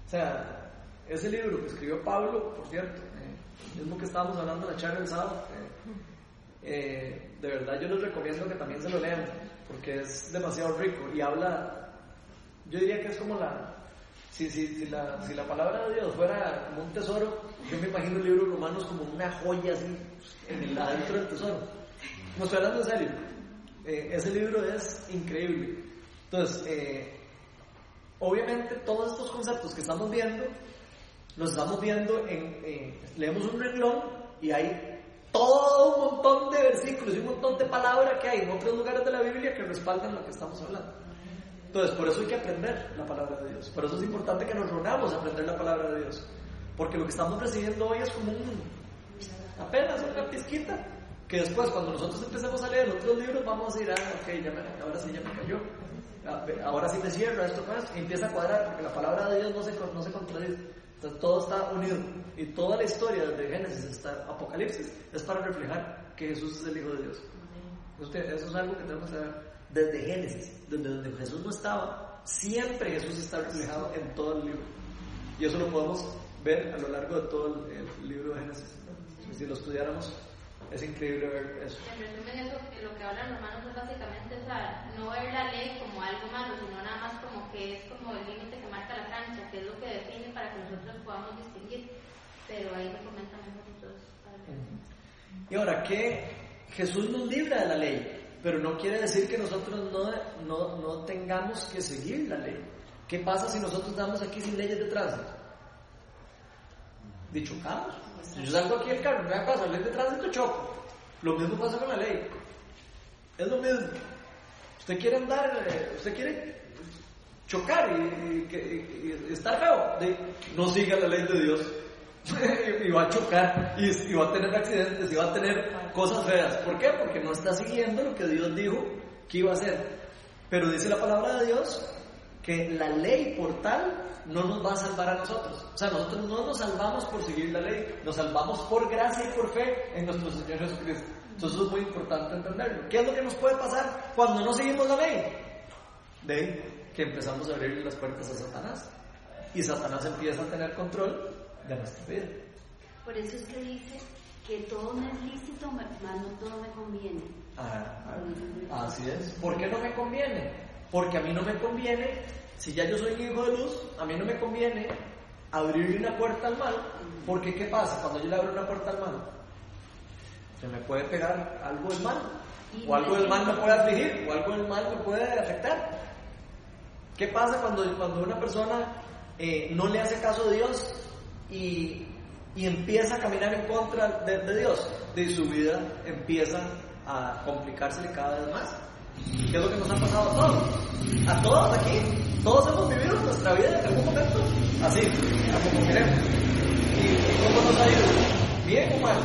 A: O sea, ese libro que escribió Pablo, por cierto, eh, mismo que estábamos hablando la charla el sábado, eh, eh, de verdad yo les recomiendo que también se lo lean, porque es demasiado rico y habla yo diría que es como la, si, si, si, la, si la palabra de Dios fuera como un tesoro, yo me imagino el libro de Romanos como una joya así en el, adentro del tesoro. No estoy hablando en serio. Eh, ese libro es increíble. Entonces, eh, obviamente todos estos conceptos que estamos viendo, los estamos viendo en, leemos un renglón y hay todo un montón de versículos y un montón de palabras que hay en otros lugares de la Biblia que respaldan lo que estamos hablando. Entonces, por eso hay que aprender la palabra de Dios. Por eso es importante que nos reunamos a aprender la palabra de Dios. Porque lo que estamos recibiendo hoy es como un, apenas una pizquita. Que después, cuando nosotros empecemos a leer otros libros, vamos a decir, ah, ok, ya me, ahora sí ya me cayó. Ah, ahora sí me cierra esto más. Y empieza a cuadrar, porque la palabra de Dios no se, no se contradice. Entonces, todo está unido. Y toda la historia desde Génesis hasta Apocalipsis es para reflejar que Jesús es el Hijo de Dios. Eso es algo que tenemos que ver desde Génesis, desde donde Jesús no estaba, siempre Jesús está reflejado en todo el libro. Y eso lo podemos ver a lo largo de todo el, libro de Génesis. Si lo estudiáramos, es increíble ver eso.
D: En resumen, eso, lo que hablan Romanos es básicamente no ver la ley como algo malo, sino nada más como que es como el límite que marca la cancha, que es lo que define para que nosotros podamos distinguir. Pero ahí lo comentan mejor
A: Y ahora, ¿qué Jesús nos libra de la ley? pero no quiere decir que nosotros no, no, no tengamos que seguir la ley. ¿Qué pasa si nosotros estamos aquí sin leyes de tránsito? De chocamos. Yo salgo aquí el carro, me da paso, ley de tránsito, choco. Lo mismo pasa con la ley. Es lo mismo. Usted quiere andar, eh, usted quiere chocar y, estar feo. no siga la ley de Dios. <laughs> y va a chocar y, va a tener accidentes y va a tener cosas feas. ¿Por qué? Porque no está siguiendo lo que Dios dijo que iba a hacer. Pero dice la palabra de Dios que la ley por tal no nos va a salvar a nosotros. O sea, nosotros no nos salvamos por seguir la ley, nos salvamos por gracia y por fe en nuestro Señor Jesucristo. Entonces es muy importante entenderlo. ¿Qué es lo que nos puede pasar cuando no seguimos la ley? De que empezamos a abrir las puertas a Satanás. Y Satanás empieza a tener control de nuestra vida.
H: Por eso es que dice que todo me es lícito, mas no todo me conviene.
A: Ah, ah, así es. ¿Por qué no me conviene? Porque a mí no me conviene, si ya yo soy hijo de luz, a mí no me conviene abrirle una puerta al mal, porque ¿qué pasa cuando yo le abro una puerta al mal? Se me puede pegar algo del mal. O algo del mal me puede afligir, o algo del mal me puede afectar. ¿Qué pasa cuando, cuando una persona eh, no le hace caso a Dios y, y empieza a caminar en contra de, de Dios? De su vida empieza a complicársele cada vez más. ¿Qué es lo que nos ha pasado a todos? A todos aquí. Todos hemos vivido nuestra vida en algún momento así, como queremos. ¿Y cómo nos ha ido? ¿Bien o mal?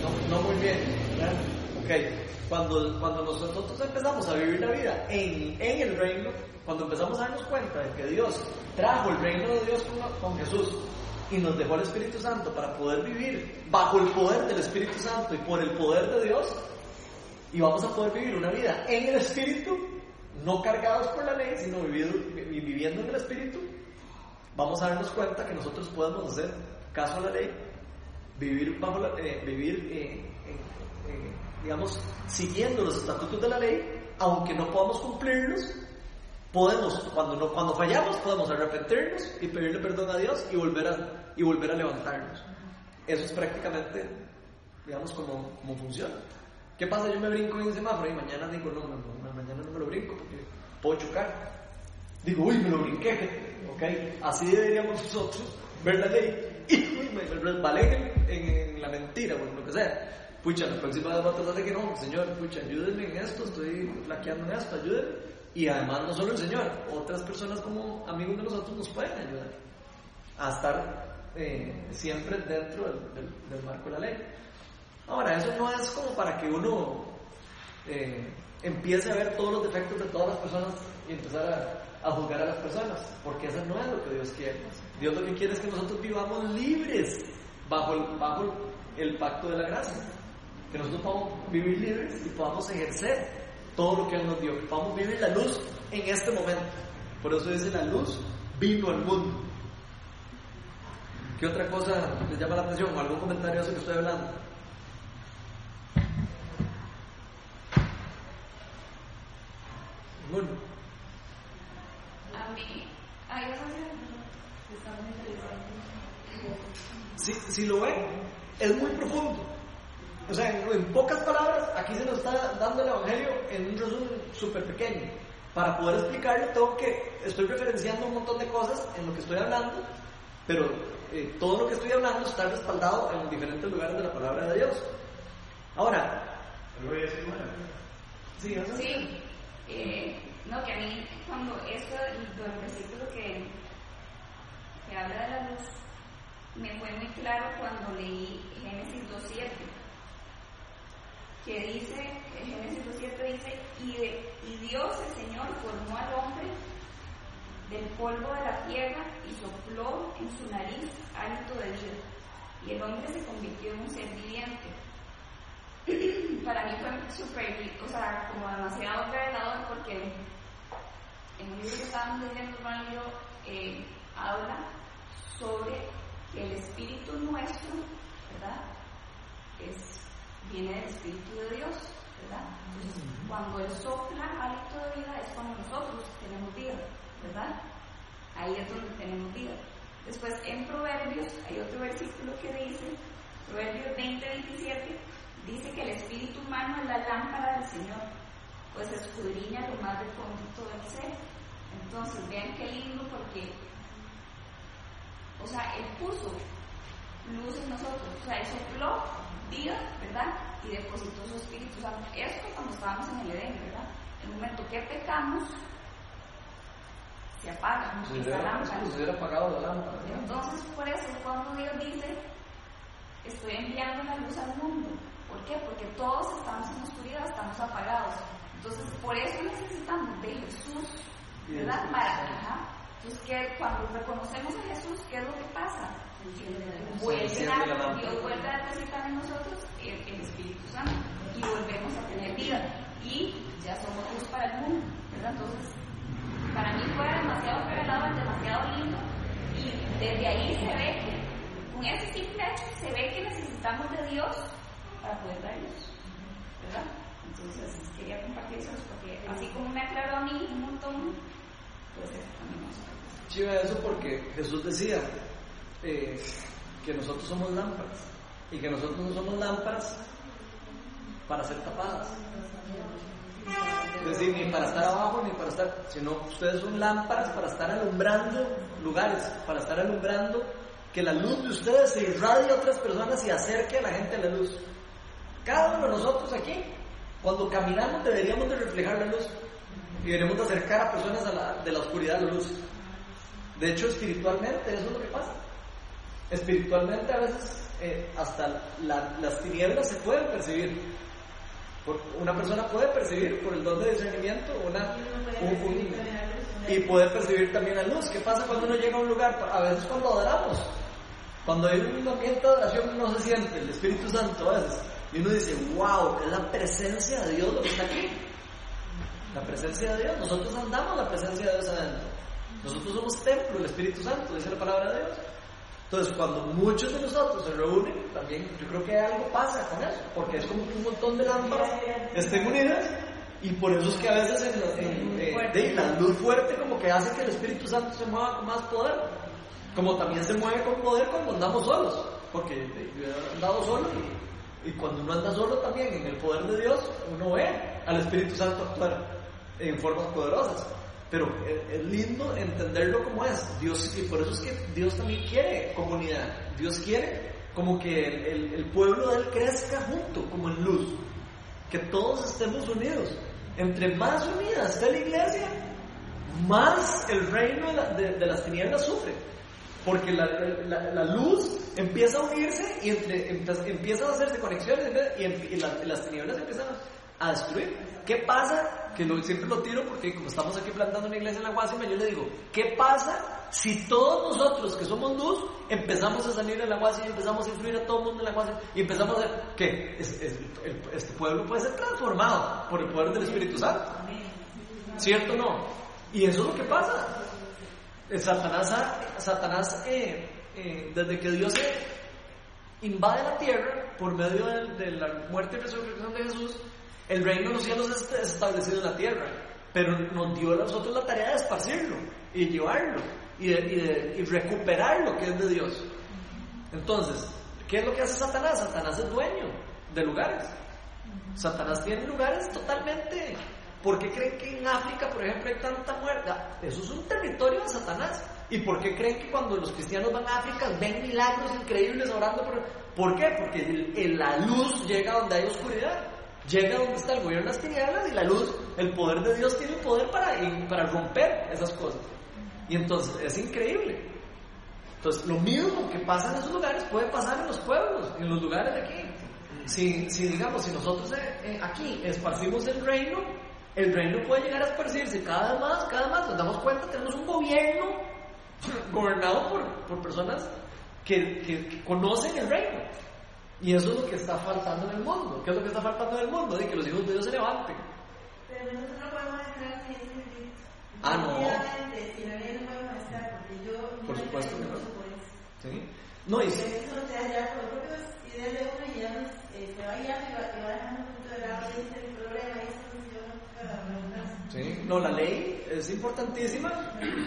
A: No, no muy bien. ¿verdad? Ok. Cuando, cuando nosotros empezamos a vivir la vida en, en el reino, cuando empezamos a darnos cuenta de que Dios trajo el reino de Dios con, con Jesús y nos dejó el Espíritu Santo para poder vivir bajo el poder del Espíritu Santo y por el poder de Dios, y vamos a poder vivir una vida en el Espíritu, no cargados por la ley, sino vivido, vi- viviendo en el Espíritu, vamos a darnos cuenta que nosotros podemos hacer caso a la ley, vivir bajo la, eh, vivir, eh, eh, eh, digamos, siguiendo los estatutos de la ley, aunque no podamos cumplirlos, podemos, cuando, no, cuando fallamos, podemos arrepentirnos y pedirle perdón a Dios y volver a, y volver a levantarnos. Eso es prácticamente, digamos, como, como funciona. ¿Qué pasa? Yo me brinco en un semáforo y mañana digo, no, no, no, mañana no me lo brinco porque puedo chocar. Digo, uy, me lo brinqué, ¿ok? Así deberíamos nosotros ver la ley. <laughs> Y uy, me resbalé en, en- en la mentira, o en lo que sea. Pucha, la próxima vez voy a tratar de que no, Señor, pucha, ayúdenme en esto, estoy flaqueando en esto, ayúdenme. Y además, no solo el Señor, otras personas como amigos de nosotros nos pueden ayudar a estar eh, siempre dentro del, marco de la ley. Ahora, eso no es como para que uno eh, empiece a ver todos los defectos de todas las personas y empezar a, juzgar a las personas, porque eso no es lo que Dios quiere. Dios lo que quiere es que nosotros vivamos libres bajo el pacto de la gracia, que nosotros podamos vivir libres y podamos ejercer todo lo que Él nos dio, que podamos vivir la luz en este momento. Por eso dice la luz vino al mundo. ¿Qué otra cosa les llama la atención o algún comentario de eso que estoy hablando? Ninguno.
H: A mí, hay que están muy interesantes.
A: Si, si lo ven, es muy profundo. O sea, en, en pocas palabras, aquí se nos está dando el Evangelio en un resumen súper pequeño. Para poder explicarlo, tengo que, estoy referenciando un montón de cosas en lo que estoy hablando, pero eh, todo lo que estoy hablando está respaldado en diferentes lugares de la palabra de Dios. Ahora,
C: voy a decir, bueno,
A: sí, ¿no?
H: Sí, eh, no, que a mí cuando esto, el versículo que, que habla de la luz, me fue muy claro cuando leí Génesis 2.7, que dice, Génesis 2.7 dice, y, y Dios el Señor formó al hombre del polvo de la tierra y sopló en su nariz hálito de vida, y el hombre se convirtió en un ser viviente <clears throat> para mí fue súper, o sea, como demasiado revelador porque en un libro que estábamos leyendo, libro eh, habla sobre que el espíritu nuestro, ¿verdad? Es, viene del espíritu de Dios, ¿verdad? Entonces, cuando Él sopla hálito de vida es cuando nosotros tenemos vida, ¿verdad? Ahí es donde tenemos vida. Después en Proverbios hay otro versículo que dice, Proverbios 20, 27, dice que el espíritu humano es la lámpara del Señor, pues escudriña lo más recóndito del ser. Entonces, vean qué lindo porque, o sea, Él puso luz en nosotros, o sea, Él sopló vida, ¿verdad? Y depositó su Espíritu Santo. Esto cuando estábamos en el Edén, ¿verdad? En el momento que pecamos, se apaga
A: Si
H: esa
A: hubiera,
H: lámpara.
A: si hubiera apagado la lámpara.
H: Entonces, por eso es cuando Dios dice, estoy enviando la luz al mundo. ¿Por qué? Porque todos estamos en oscuridad, estamos apagados. Entonces, por eso necesitamos de Jesús, ¿verdad? Para, ajá. Entonces, ¿qué- cuando reconocemos a Jesús, ¿qué es lo que pasa?
A: Se
H: Vuelve
A: enciende la
H: a. Dios vuelve a depositar en nosotros el, el Espíritu Santo y volvemos a tener vida. Y ya somos luz para el mundo, ¿verdad? Entonces, para mí fue demasiado revelador, demasiado lindo y desde ahí se ve que con ese simple hecho se ve que necesitamos de Dios para poder dar luz, ¿verdad? Entonces quería compartir eso porque así como me aclaró a mí un montón, pues eso también nos
A: Chiva eso porque Jesús decía eh, que nosotros somos lámparas y que nosotros no somos lámparas para ser tapadas. Es decir, ni para estar abajo ni para estar, sino ustedes son lámparas para estar alumbrando lugares, para estar alumbrando que la luz de ustedes se irradie a otras personas y acerque a la gente a la luz. Cada uno de nosotros aquí, cuando caminamos deberíamos de reflejar la luz y deberíamos de acercar a personas de la oscuridad a la luz. De hecho, espiritualmente eso es lo que pasa. Espiritualmente a veces eh, hasta la- las tinieblas se pueden percibir. Por- una persona puede percibir por el don de discernimiento una, un- un- y puede percibir también la luz. ¿Qué pasa cuando uno llega a un lugar? A veces cuando adoramos, cuando hay un ambiente de adoración no se siente el Espíritu Santo a veces. Y uno dice, wow, es la presencia de Dios lo que está aquí. La presencia de Dios. Nosotros andamos la presencia de Dios adentro. Nosotros somos templo del Espíritu Santo, dice la palabra de Dios. Entonces, cuando muchos de nosotros se reúnen, también yo creo que algo pasa con eso, porque es como que un montón de lámparas estén unidas y por eso es que a veces en la, en- de- la luz fuerte como que hace que el Espíritu Santo se mueva con más poder, como también se mueve con poder cuando andamos solos, porque yo he andado solo y, y cuando uno anda solo también en el poder de Dios, uno ve al Espíritu Santo actuar en formas poderosas. Pero es, lindo entenderlo como es. Dios, y por eso es que Dios también quiere comunidad. Dios quiere como que el, el- pueblo de Él crezca junto, como en luz. Que todos estemos unidos. Entre más unida esté la iglesia, más el reino de, la- de- de las tinieblas sufre. Porque la, la- la luz empieza a unirse y entre, empe- empiezan a hacerse conexiones y, y las tinieblas empiezan a destruir. ¿Qué pasa? Que siempre lo tiro porque como estamos aquí plantando una iglesia en la Guasima, yo le digo, ¿qué pasa si todos nosotros que somos luz empezamos a salir en la Guasima y empezamos a influir a todo el mundo en la Guasima y empezamos a ¿qué? Es- el- este pueblo puede ser transformado por el poder del Espíritu Santo. ¿Cierto o no? Y eso es lo que pasa. Eh, Satanás, Satanás eh, eh, desde que Dios invade la tierra por medio de, de la muerte y resurrección de Jesús, el reino de los cielos es es establecido en la tierra, pero nos dio a nosotros la tarea de esparcirlo y llevarlo y, de- recuperar lo que es de Dios. Entonces, ¿qué es lo que hace Satanás? Satanás es dueño de lugares. Satanás tiene lugares totalmente. ¿Por qué creen que en África, por ejemplo, hay tanta muerte? Eso es un territorio de Satanás. ¿Y por qué creen que cuando los cristianos van a África ven milagros increíbles orando por... ¿Por qué? Porque la luz llega donde hay oscuridad. Llega donde está el gobierno de las tinieblas y la luz, el poder de Dios tiene el poder para, para romper esas cosas. Y entonces es increíble. Entonces, lo mismo que pasa en esos lugares puede pasar en los pueblos, en los lugares de aquí. Si, si digamos, si nosotros eh, eh, aquí esparcimos el reino, el reino puede llegar a esparcirse cada vez más, cada vez más. Nos damos cuenta, tenemos un gobierno <laughs> gobernado por, por personas que, que- que conocen el reino. Y eso es lo que está faltando en el mundo. ¿Qué es lo que está faltando en el mundo? De que los hijos de Dios se levanten.
G: Pero nosotros no podemos estar sin ese espíritu.
A: Ah, no.
G: Definitivamente, Si no viene, no podemos estar, porque yo.
A: Por supuesto que no. ¿Sí? No, y
G: eso te ya por las propias ideas de uno y ya eh, se va guiando y va, dejando un punto de lado y dice el problema y.
A: Sí, no, la ley es importantísima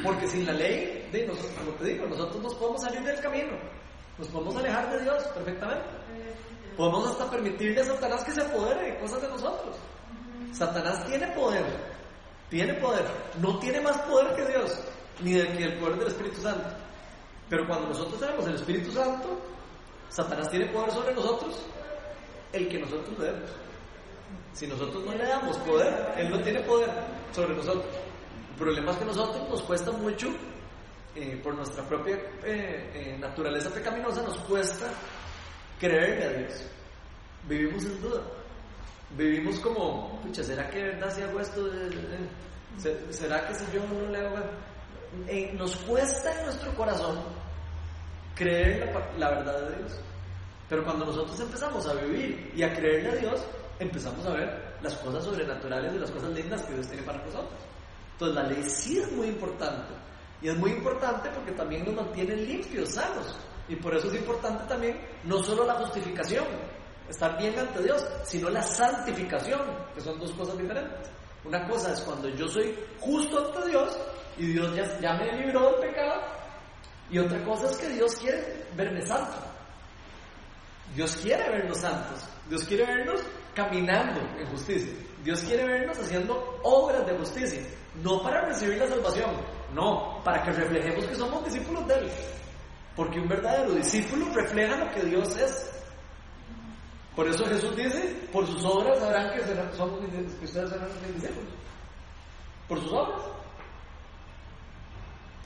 A: porque sin la ley, de nosotros, como te digo, nosotros nos podemos salir del camino, nos podemos alejar de Dios perfectamente. Podemos hasta permitirle a Satanás que se apodere de cosas de nosotros. Satanás tiene poder, tiene poder, no tiene más poder que Dios, ni de que el poder del Espíritu Santo. Pero cuando nosotros tenemos el Espíritu Santo, Satanás tiene poder sobre nosotros, el que nosotros le demos. Si nosotros no le damos poder, Él no tiene poder sobre nosotros. El problema es que a nosotros nos cuesta mucho, eh, por nuestra propia eh, eh, naturaleza pecaminosa, nos cuesta creerle a Dios. Vivimos en duda. Vivimos como, pucha, ¿será que de verdad si hago esto? Eh, eh, se- ¿Será que si yo no le hago? Eh, nos cuesta en nuestro corazón creer la, la verdad de Dios. Pero cuando nosotros empezamos a vivir y a creerle a Dios, empezamos a ver las cosas sobrenaturales y las cosas lindas que Dios tiene para nosotros. Entonces la ley sí es muy importante. Y es muy importante porque también nos mantiene limpios, sanos. Y por eso es importante también no solo la justificación, estar bien ante Dios, sino la santificación, que son dos cosas diferentes. Una cosa es cuando yo soy justo ante Dios y Dios ya, ya me libró del pecado. Y otra cosa es que Dios quiere verme santo. Dios quiere vernos santos. Dios quiere vernos caminando en justicia. Dios quiere vernos haciendo obras de justicia. No para recibir la salvación, no, para que reflejemos que somos discípulos de Él. Porque un verdadero discípulo refleja lo que Dios es. Por eso Jesús dice, por sus obras sabrán que, serán, ustedes serán discípulos. Por sus obras.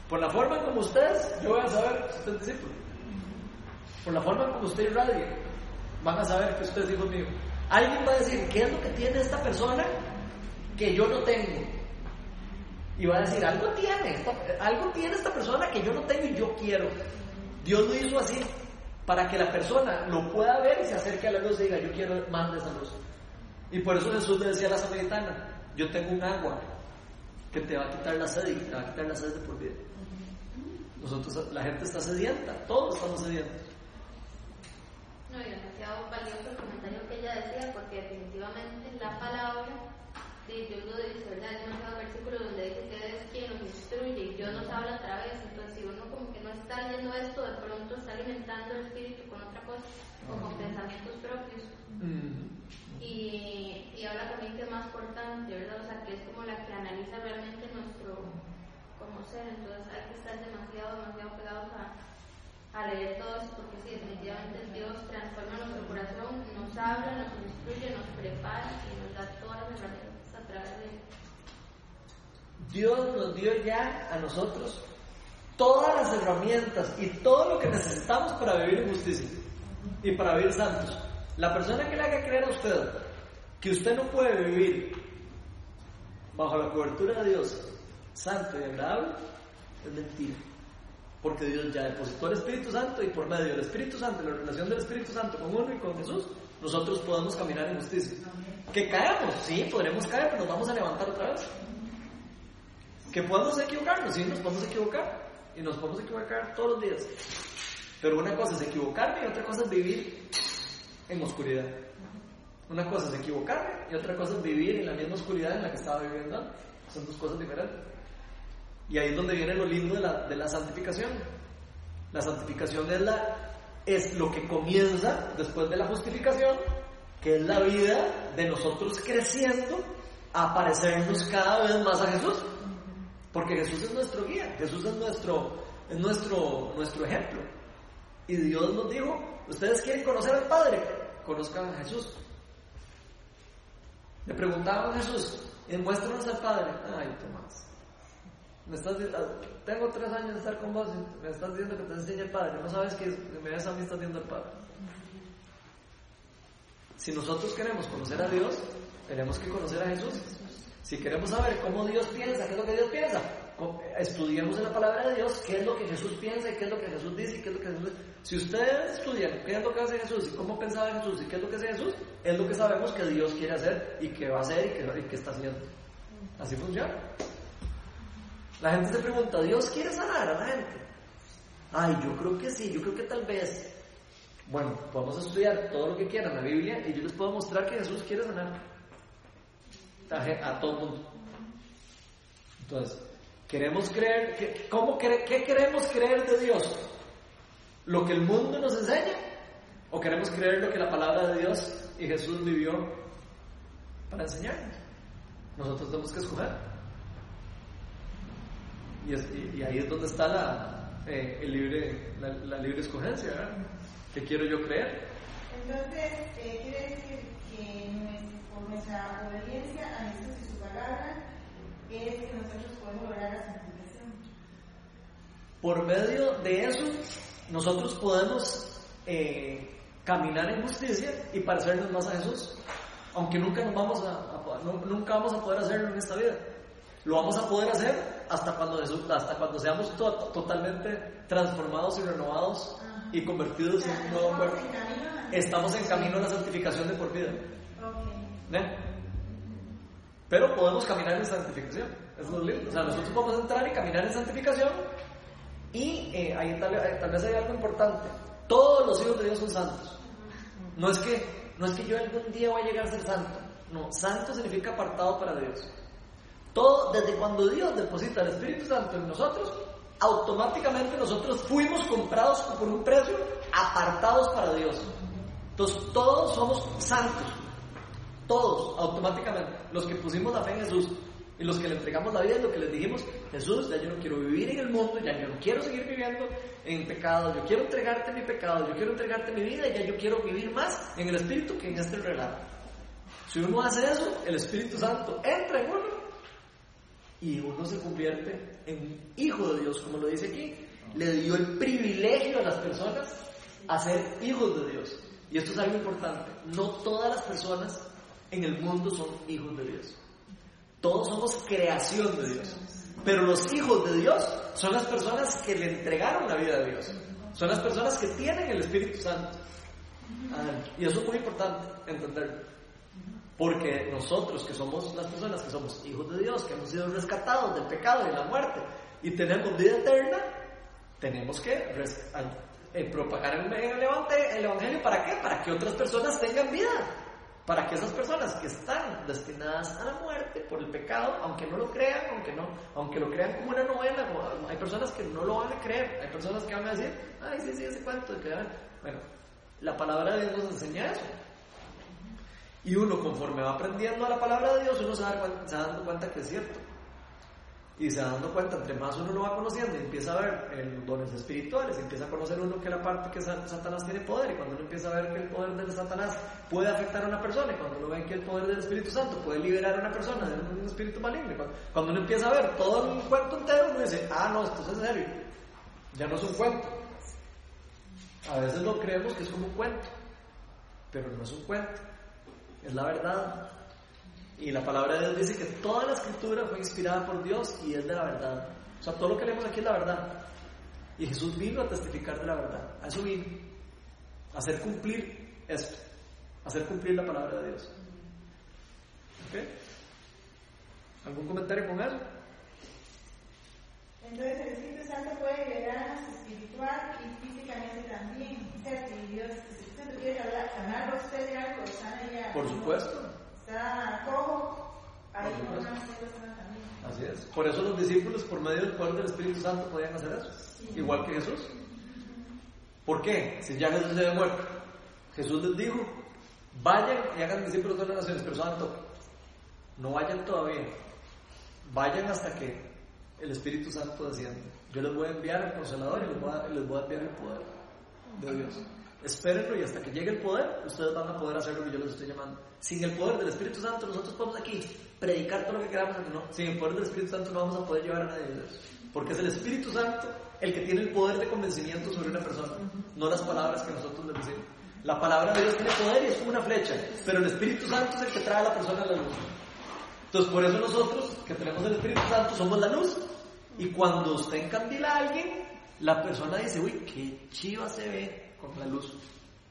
A: Por la forma como ustedes, yo voy a saber que usted es discípulo. Por la forma como usted irradia, van a saber que usted es hijo mío. Alguien va a decir, ¿qué es lo que tiene esta persona que yo no tengo? Y va a decir, algo tiene, algo tiene esta persona que yo no tengo y yo quiero. Dios lo hizo así, para que la persona lo pueda ver y se acerque a la luz y diga, yo quiero más de esa luz. Y por eso Jesús le decía a la samaritana, yo tengo un agua que te va a quitar la sed y te va a quitar la sed de por vida. Nosotros, la gente está sedienta, todos estamos sedientos.
D: No, y demasiado valioso el comentario que ella decía, porque definitivamente la palabra de Dios lo dice, ¿verdad? Hay demasiados versículos donde dice instruye y Dios nos habla a través. Entonces, si uno como que no está leyendo esto, de pronto está alimentando el espíritu con otra cosa, o con pensamientos propios. Y, y habla también que es más importante, ¿verdad? O sea, que es como la que analiza realmente nuestro como ser. Entonces, hay que estar demasiado, demasiado pegados a a leer todo eso, porque sí, definitivamente Dios transforma nuestro corazón, nos habla, nos instruye, nos prepara y nos da todas las herramientas a través de
A: Dios nos dio ya a nosotros todas las herramientas y todo lo que necesitamos para vivir en justicia y para vivir santos. La persona que le haga creer a usted que usted no puede vivir bajo la cobertura de Dios santo y agradable es mentira. Porque Dios ya depositó el Espíritu Santo y por medio del Espíritu Santo, la relación del Espíritu Santo con uno y con Jesús, nosotros podemos caminar en justicia. Que caemos, sí, podremos caer, pero nos vamos a levantar otra vez. Que podemos equivocarnos, sí, nos podemos equivocar. Y nos podemos equivocar todos los días. Pero una cosa es equivocarme y otra cosa es vivir en oscuridad. Una cosa es equivocarme y otra cosa es vivir en la misma oscuridad en la que estaba viviendo antes. Son dos cosas diferentes. Y ahí es donde viene lo lindo de la, de la santificación. La santificación es, la, es lo que comienza después de la justificación, que es la vida de nosotros creciendo a cada vez más a Jesús. Porque Jesús es nuestro guía, Jesús es nuestro, es nuestro, nuestro ejemplo. Y Dios nos dijo, ustedes quieren conocer al Padre, conozcan a Jesús. Le preguntaban a Jesús, muéstranos al Padre. Ay, Tomás, me estás, tengo tres años de estar con vos y me estás diciendo que te enseñe el Padre. No sabes que me ves a mí estás viendo al Padre. Si nosotros queremos conocer a Dios, tenemos que conocer a Jesús. Si queremos saber cómo Dios piensa, qué es lo que Dios piensa, estudiemos en la palabra de Dios qué es lo que Jesús piensa y qué es lo que Jesús dice y qué es lo que Jesús Si ustedes estudian qué es lo que hace Jesús y cómo pensaba Jesús y qué es lo que hace Jesús, es lo que sabemos que Dios quiere hacer y que va a hacer y que, y está haciendo. Así funciona. La gente se pregunta, ¿Dios quiere sanar a la gente? Ay, yo creo que sí, yo creo que tal vez. Bueno, podemos estudiar todo lo que quieran la Biblia y yo les puedo mostrar que Jesús quiere sanar a, todo mundo. Entonces, queremos creer, que, ¿cómo cre, ¿qué queremos creer de Dios? ¿Lo que el mundo nos enseña? ¿O queremos creer lo que la palabra de Dios y Jesús vivió para enseñarnos? Nosotros tenemos que escoger. Y, y, ahí es donde está la, eh, el libre, la, la, libre escogencia. ¿Qué quiero yo creer?
G: Entonces, eh, quiere decir que nuestra obediencia a Jesús y su palabra es que nosotros podemos lograr la santificación.
A: Por medio de eso, nosotros podemos eh, caminar en justicia y parecernos más a Jesús. Aunque nunca nos vamos a, a, nunca vamos a poder hacerlo en esta vida. Lo vamos a poder hacer hasta cuando, hasta cuando seamos to totalmente transformados y renovados Ajá. y convertidos
G: o sea,
A: en un nuevo cuerpo. Estamos en camino a la santificación de por vida.
G: Okay.
A: ¿Eh? Pero podemos caminar en santificación. Eso es lo lindo. O sea, nosotros podemos entrar y caminar en santificación. Y eh, ahí tal, tal, vez hay algo importante. Todos los hijos de Dios son santos. No es que, no es que yo algún día voy a llegar a ser santo. No, santo significa apartado para Dios. Todo, desde cuando Dios deposita el Espíritu Santo en nosotros, automáticamente nosotros fuimos comprados por un precio apartados para Dios. Entonces todos somos santos, todos, automáticamente. Los que pusimos la fe en Jesús y los que le entregamos la vida, lo que les dijimos, Jesús, ya yo no quiero vivir en el mundo, ya yo no quiero seguir viviendo en pecado, yo quiero entregarte mi pecado, yo quiero entregarte mi vida, ya yo quiero vivir más en el Espíritu que en este relato. Si uno hace eso, el Espíritu Santo entra en uno y uno se convierte en hijo de Dios, como lo dice aquí. Le dio el privilegio a las personas a ser hijos de Dios. Y esto es algo importante. No todas las personas en el mundo son hijos de Dios. Todos somos creación de Dios. Pero los hijos de Dios son las personas que le entregaron la vida a Dios. Son las personas que tienen el Espíritu Santo. Y eso es muy importante entenderlo. Porque nosotros que somos las personas que somos hijos de Dios, que hemos sido rescatados del pecado y de la muerte y tenemos vida eterna, tenemos que eh, propagar el, el Evangelio. ¿Para qué? Para que otras personas tengan vida. Para que esas personas que están destinadas a la muerte por el pecado, aunque no lo crean, aunque, no, aunque lo crean como una novela, hay personas que no lo van a creer, hay personas que van a decir, ay, sí, sí, ese cuento. Bueno, la palabra de Dios nos enseña eso. Y uno conforme va aprendiendo a la palabra de Dios, uno se va, dando cuenta que es cierto. Y se va dando cuenta, entre más uno lo va conociendo y empieza a ver los dones espirituales, empieza a conocer uno que la parte que Satanás tiene poder, y cuando uno empieza a ver que el poder de Satanás puede afectar a una persona, y cuando uno ve que el poder del Espíritu Santo puede liberar a una persona de un espíritu maligno, cuando, uno empieza a ver todo el cuento entero, uno dice, ah, no, esto es serio, ya no es un cuento. A veces lo creemos que es como un cuento, pero no es un cuento es la verdad. Y la palabra de Dios dice que toda la escritura fue inspirada por Dios y es de la verdad. O sea, todo lo que leemos aquí es la verdad. Y Jesús vino a testificar de la verdad. A eso vino. A hacer cumplir esto. A hacer cumplir la palabra de Dios. ¿Ok? ¿Algún comentario con eso?
G: Entonces el Espíritu Santo puede liberarnos espiritual y físicamente también. O sea, si Dios quiere hablar, sanar usted de algo, sana ya.
A: Por supuesto.
G: Está cojo, ahí por también.
A: Así es. Por eso los discípulos, por medio del poder del Espíritu Santo, podían hacer eso. Igual que Jesús. ¿Por qué? Si ya Jesús se había muerto. Jesús les dijo, vayan y hagan discípulos de las naciones, pero santo, no vayan todavía. Vayan hasta que el Espíritu Santo descienda. Yo les voy a enviar el consolador y les voy a, les voy a enviar el poder de Dios. Espérenlo y hasta que llegue el poder, ustedes van a poder hacer lo que yo les estoy llamando. Sin el poder del Espíritu Santo, nosotros podemos aquí predicar todo lo que queramos, no. Sin el poder del Espíritu Santo no vamos a poder llevar a nadie a Dios. Porque es el Espíritu Santo el que tiene el poder de convencimiento sobre una persona, no las palabras que nosotros le decimos. La palabra de Dios tiene poder y es como una flecha, pero el Espíritu Santo es el que trae a la persona a la luz. Entonces, por eso nosotros, que tenemos el Espíritu Santo, somos la luz. Y cuando usted encandila a alguien, la persona dice, uy, qué chiva se ve con la luz.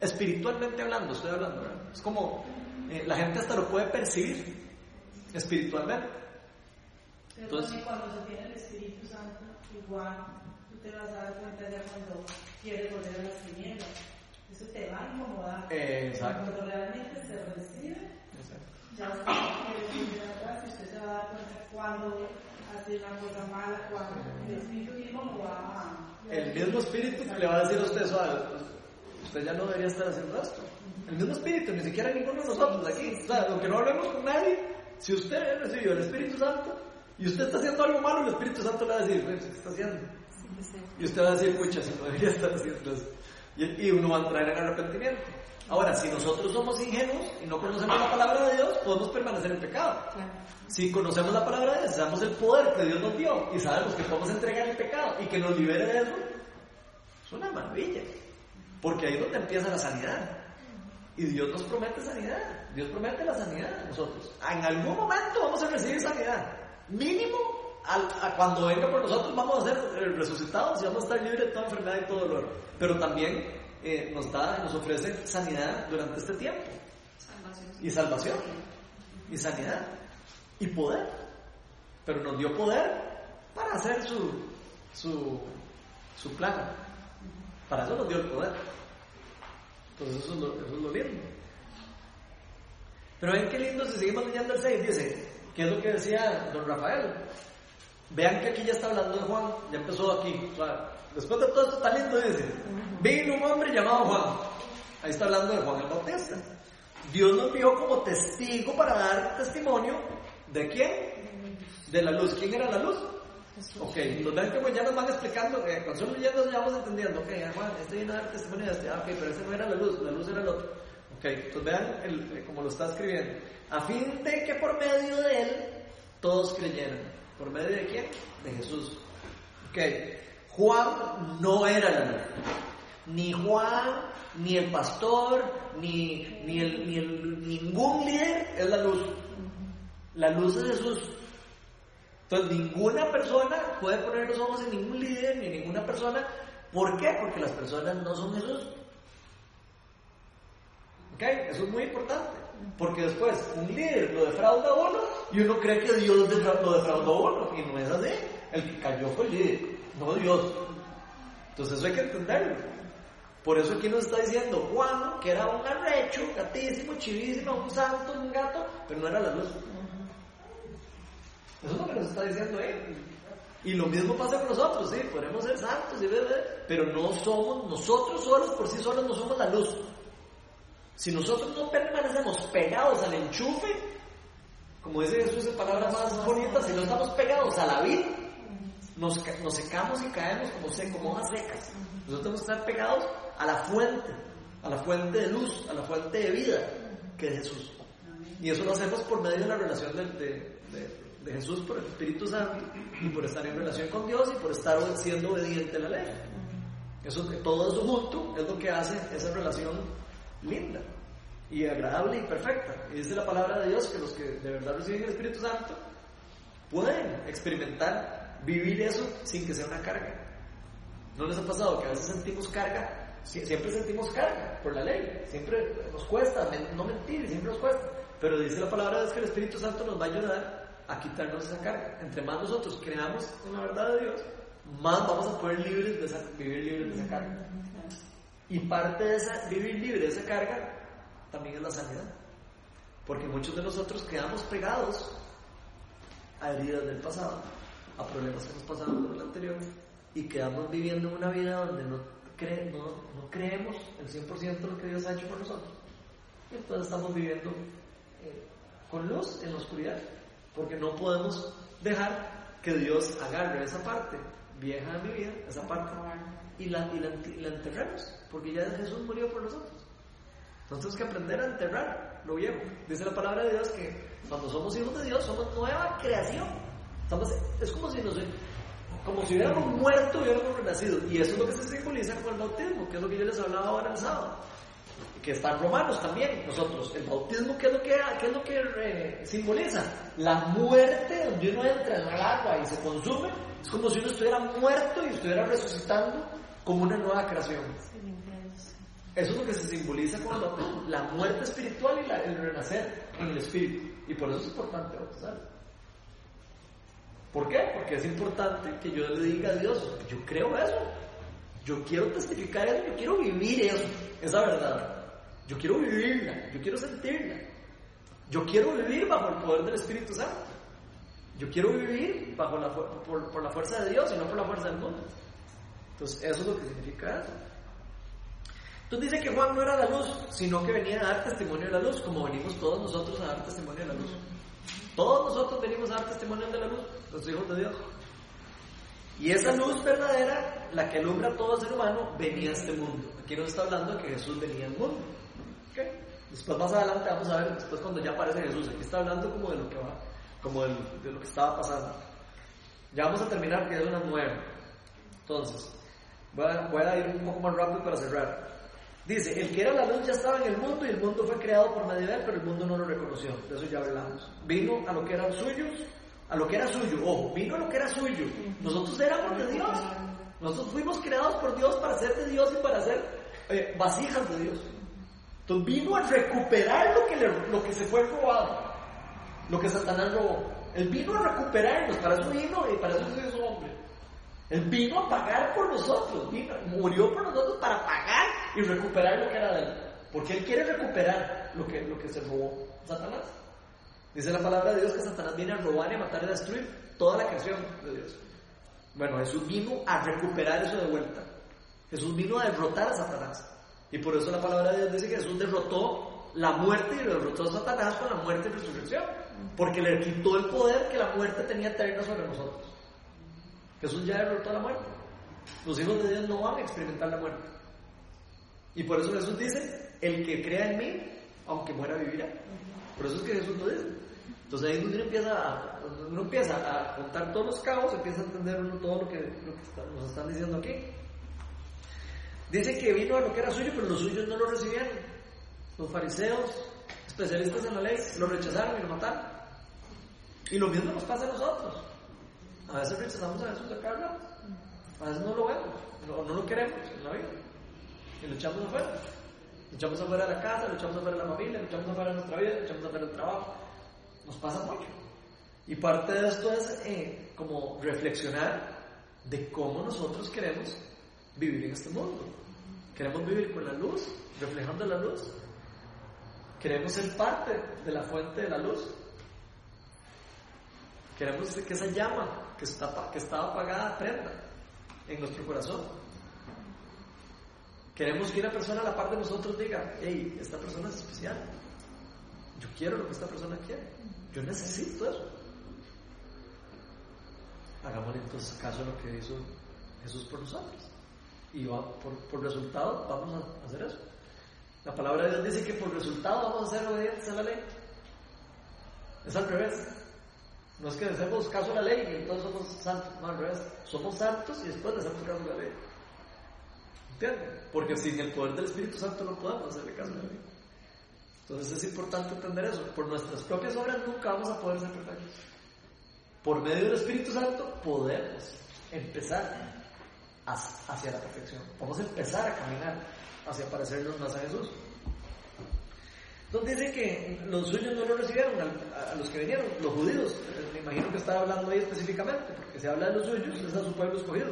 A: Espiritualmente hablando, estoy hablando, Es como, eh, la gente hasta lo puede percibir espiritualmente.
F: Entonces, cuando se tiene el Espíritu Santo, igual tú te vas a dar cuenta ya cuando quieres volver a las tinieblas. Eso te va a incomodar.
A: Eh, exacto.
F: Cuando realmente se recibe, ya usted quiere atrás y usted se va a dar cuenta cuando hace una cosa mala, cuando el Espíritu mismo lo va a...
A: El mismo Espíritu le va a decir a usted, eso usted ya no debería estar haciendo esto. El mismo espíritu, ni siquiera ninguno de nosotros aquí. O sea, aunque no hablemos con nadie, si usted recibió el Espíritu Santo y usted está haciendo algo malo, el Espíritu Santo le va a decir, ¿qué está haciendo? Y usted va a decir, pucha, si no debería estar haciendo eso. Y, uno va a entrar en arrepentimiento. Ahora, si nosotros somos ingenuos y no conocemos la palabra de Dios, podemos permanecer en pecado. Si conocemos la palabra de Dios, sabemos el poder que Dios nos dio y sabemos que podemos entregar el pecado y que nos libere de eso, es una maravilla. Porque ahí es donde empieza la sanidad. Y Dios nos promete sanidad. Dios promete la sanidad a nosotros. En algún momento vamos a recibir sanidad. Mínimo, a cuando venga por nosotros vamos a ser eh, resucitados y vamos a estar libres de toda enfermedad y todo dolor. Pero también eh, nos da, nos ofrece sanidad durante este tiempo. Y salvación. Y sanidad. Y poder. Pero nos dio poder para hacer su, su, su plan. Para eso nos dio el poder. Entonces eso es lo, eso es lo lindo. Pero ven qué lindo si seguimos leyendo el 6, dice, ¿qué es lo que decía don Rafael? Vean que aquí ya está hablando de Juan, ya empezó aquí. después de todo esto está lindo, dice, vino un hombre llamado Juan. Ahí está hablando de Juan el Bautista. Dios nos envió como testigo para dar testimonio de quién? De la luz. ¿Quién era la luz? Ok, los ven como ya nos van explicando, eh, cuando son leyendo ya vamos entendiendo, ok, ah, Juan, este viene a dar testimonio de este, ah, ok, pero ese no era la luz, la luz era el otro. Ok, entonces vean el, eh, como lo está escribiendo. A fin de que por medio de él todos creyeran. ¿Por medio de quién? De Jesús. Ok, Juan no era la luz. Ni Juan, ni el pastor, ni, ni, el, ni el, ningún líder es la luz. La luz es Jesús. Entonces ninguna persona puede poner los ojos en ningún líder ni en ninguna persona. ¿Por qué? Porque las personas no son Jesús. ¿Ok? Eso es muy importante. Porque después un líder lo defrauda a uno y uno cree que Dios lo defraudó a uno. Y no es así. El que cayó fue el líder, no Dios. Entonces eso hay que entenderlo. Por eso aquí nos está diciendo Juan, que era un arrecho, gatísimo, chivísimo, un santo, un gato, pero no era la luz. Eso es lo que nos está diciendo él. Y lo mismo pasa con nosotros, sí, podemos ser santos, ¿sí? pero no somos, nosotros solos por sí solos no somos la luz. Si nosotros no permanecemos pegados al enchufe, como dice Jesús en palabras más bonitas, si no estamos pegados a la vida, nos, nos secamos y caemos como, se, como hojas secas. Nosotros tenemos que estar pegados a la fuente, a la fuente de luz, a la fuente de vida, que es Jesús. Y eso lo hacemos por medio de la relación de, Jesús por el Espíritu Santo y por estar en relación con Dios y por estar siendo obediente a la ley. Eso, todo eso junto es lo que hace esa relación linda y agradable y perfecta. Y dice la palabra de Dios que los que de verdad reciben el Espíritu Santo pueden experimentar, vivir eso sin que sea una carga. ¿No les ha pasado que a veces sentimos carga? Siempre sentimos carga por la ley, siempre nos cuesta, no mentir, siempre nos cuesta. Pero dice la palabra de Dios que el Espíritu Santo nos va a ayudar a quitarnos esa carga. Entre más nosotros creamos en la verdad de Dios, más vamos a poder libres de esa, vivir libres de esa carga. Y parte de esa, vivir libre de esa carga también es la sanidad. Porque muchos de nosotros quedamos pegados a heridas del pasado, a problemas que nos pasaron en el anterior, y quedamos viviendo una vida donde no, no, no creemos el 100% de lo que Dios ha hecho por nosotros. Y entonces estamos viviendo eh, con luz en la oscuridad, porque no podemos dejar que Dios agarre esa parte vieja de mi vida, esa parte, y la, y la, enterremos, porque ya Jesús murió por nosotros. Entonces tenemos que aprender a enterrar lo viejo. Dice la palabra de Dios que cuando somos hijos de Dios somos nueva creación. es como si nos, como si hubiéramos muerto y hubiéramos renacido. Y eso es lo que se simboliza con el bautismo, que es lo que yo les hablaba ahora el sábado. Que están romanos también, nosotros. El bautismo, ¿qué es lo que, qué es lo que eh, simboliza? La muerte, donde uno entra en el agua y se consume, es como si uno estuviera muerto y estuviera resucitando como una nueva creación. Eso es lo que se simboliza con la muerte espiritual y el renacer en el espíritu. Y por eso es importante bautizar. ¿Por qué? Porque es importante que yo le diga a Dios, yo creo eso, yo quiero testificar eso, yo quiero vivir eso, esa verdad. Yo quiero vivirla, yo quiero sentirla. Yo quiero vivir bajo el poder del Espíritu Santo. Yo quiero vivir bajo la, por, por la fuerza de Dios y no por la fuerza del mundo. Entonces, eso es lo que significa eso. Entonces dice que Juan no era la luz, sino que venía a dar testimonio de la luz, como venimos todos nosotros a dar testimonio de la luz. Todos nosotros venimos a dar testimonio de la luz, los hijos de Dios. Y esa luz verdadera, la que alumbra a todo ser humano, venía a este mundo. Aquí nos está hablando que Jesús venía al mundo. Después más adelante vamos a ver, después cuando ya aparece Jesús, aquí está hablando como de lo que va, como de, lo que estaba pasando. Ya vamos a terminar, que es una nueve. Entonces, voy a, voy a ir un poco más rápido para cerrar. Dice, el que era la luz ya estaba en el mundo y el mundo fue creado por medio de él, pero el mundo no lo reconoció. De eso ya hablamos. Vino a lo que eran suyos, a lo que era suyo. Ojo, vino a lo que era suyo. Nosotros éramos de Dios. Nosotros fuimos creados por Dios para ser de Dios y para ser eh, vasijas de Dios. Entonces vino a recuperar lo que, lo que se fue robado, lo que Satanás robó. Él vino a recuperarnos, para eso vino y para eso es su hombre. Él vino a pagar por nosotros, vino, murió por nosotros para pagar y recuperar lo que era de él. Porque él quiere recuperar lo que, lo que se robó Satanás. Dice la palabra de Dios que Satanás viene a robar y a matar y a destruir toda la creación de Dios. Bueno, Jesús vino a recuperar eso de vuelta. Jesús vino a derrotar a Satanás. Y por eso la palabra de Dios dice que Jesús derrotó la muerte y derrotó a Satanás con la muerte y resurrección. Porque le quitó el poder que la muerte tenía eterno sobre nosotros. Jesús ya derrotó la muerte. Los hijos de Dios no van a experimentar la muerte. Y por eso Jesús dice, el que crea en mí, aunque muera, vivirá. Por eso es que Jesús lo dice. Entonces ahí uno empieza a, uno empieza a contar todos los cabos, empieza a entender uno todo lo que, lo que nos están diciendo aquí. Dice que vino a lo que era suyo, pero los suyos no lo recibieron. Los fariseos, especialistas en la ley, lo rechazaron y lo mataron. Y lo mismo nos pasa a nosotros. A veces rechazamos a Jesús acá hablamos. A veces no lo vemos, no, no lo queremos en la vida. Y lo echamos afuera. Lo echamos afuera de la casa, lo echamos afuera de la familia, lo echamos afuera de nuestra vida, lo echamos afuera del trabajo. Nos pasa mucho. Y parte de esto es eh, como reflexionar de cómo nosotros queremos vivir en este mundo. Queremos vivir con la luz, reflejando la luz. Queremos ser parte de la fuente de la luz. Queremos que esa llama que, está, que estaba apagada prenda en nuestro corazón. Queremos que una persona a la par de nosotros diga, hey, esta persona es especial. Yo quiero lo que esta persona quiere. Yo necesito eso. Hagámosle entonces caso a lo que hizo Jesús por nosotros. Y va, por, por resultado vamos a hacer eso. La palabra de Dios dice que por resultado vamos a ser obedientes a la ley. Es al revés. No es que le hacemos caso a la ley y entonces somos santos. No, al revés. Somos santos y después le hacemos caso a la ley. ¿Entienden? Porque sin el poder del Espíritu Santo no podemos hacerle caso a la ley. Entonces es importante entender eso. Por nuestras propias obras nunca vamos a poder ser perfectos. Por medio del Espíritu Santo podemos empezar hacia la perfección. Podemos empezar a caminar hacia parecernos más a Jesús. Entonces dice que los suyos no lo recibieron, a, a los que vinieron, los judíos. Me imagino que estaba hablando ahí específicamente, porque se habla de los suyos, es a su pueblo escogido.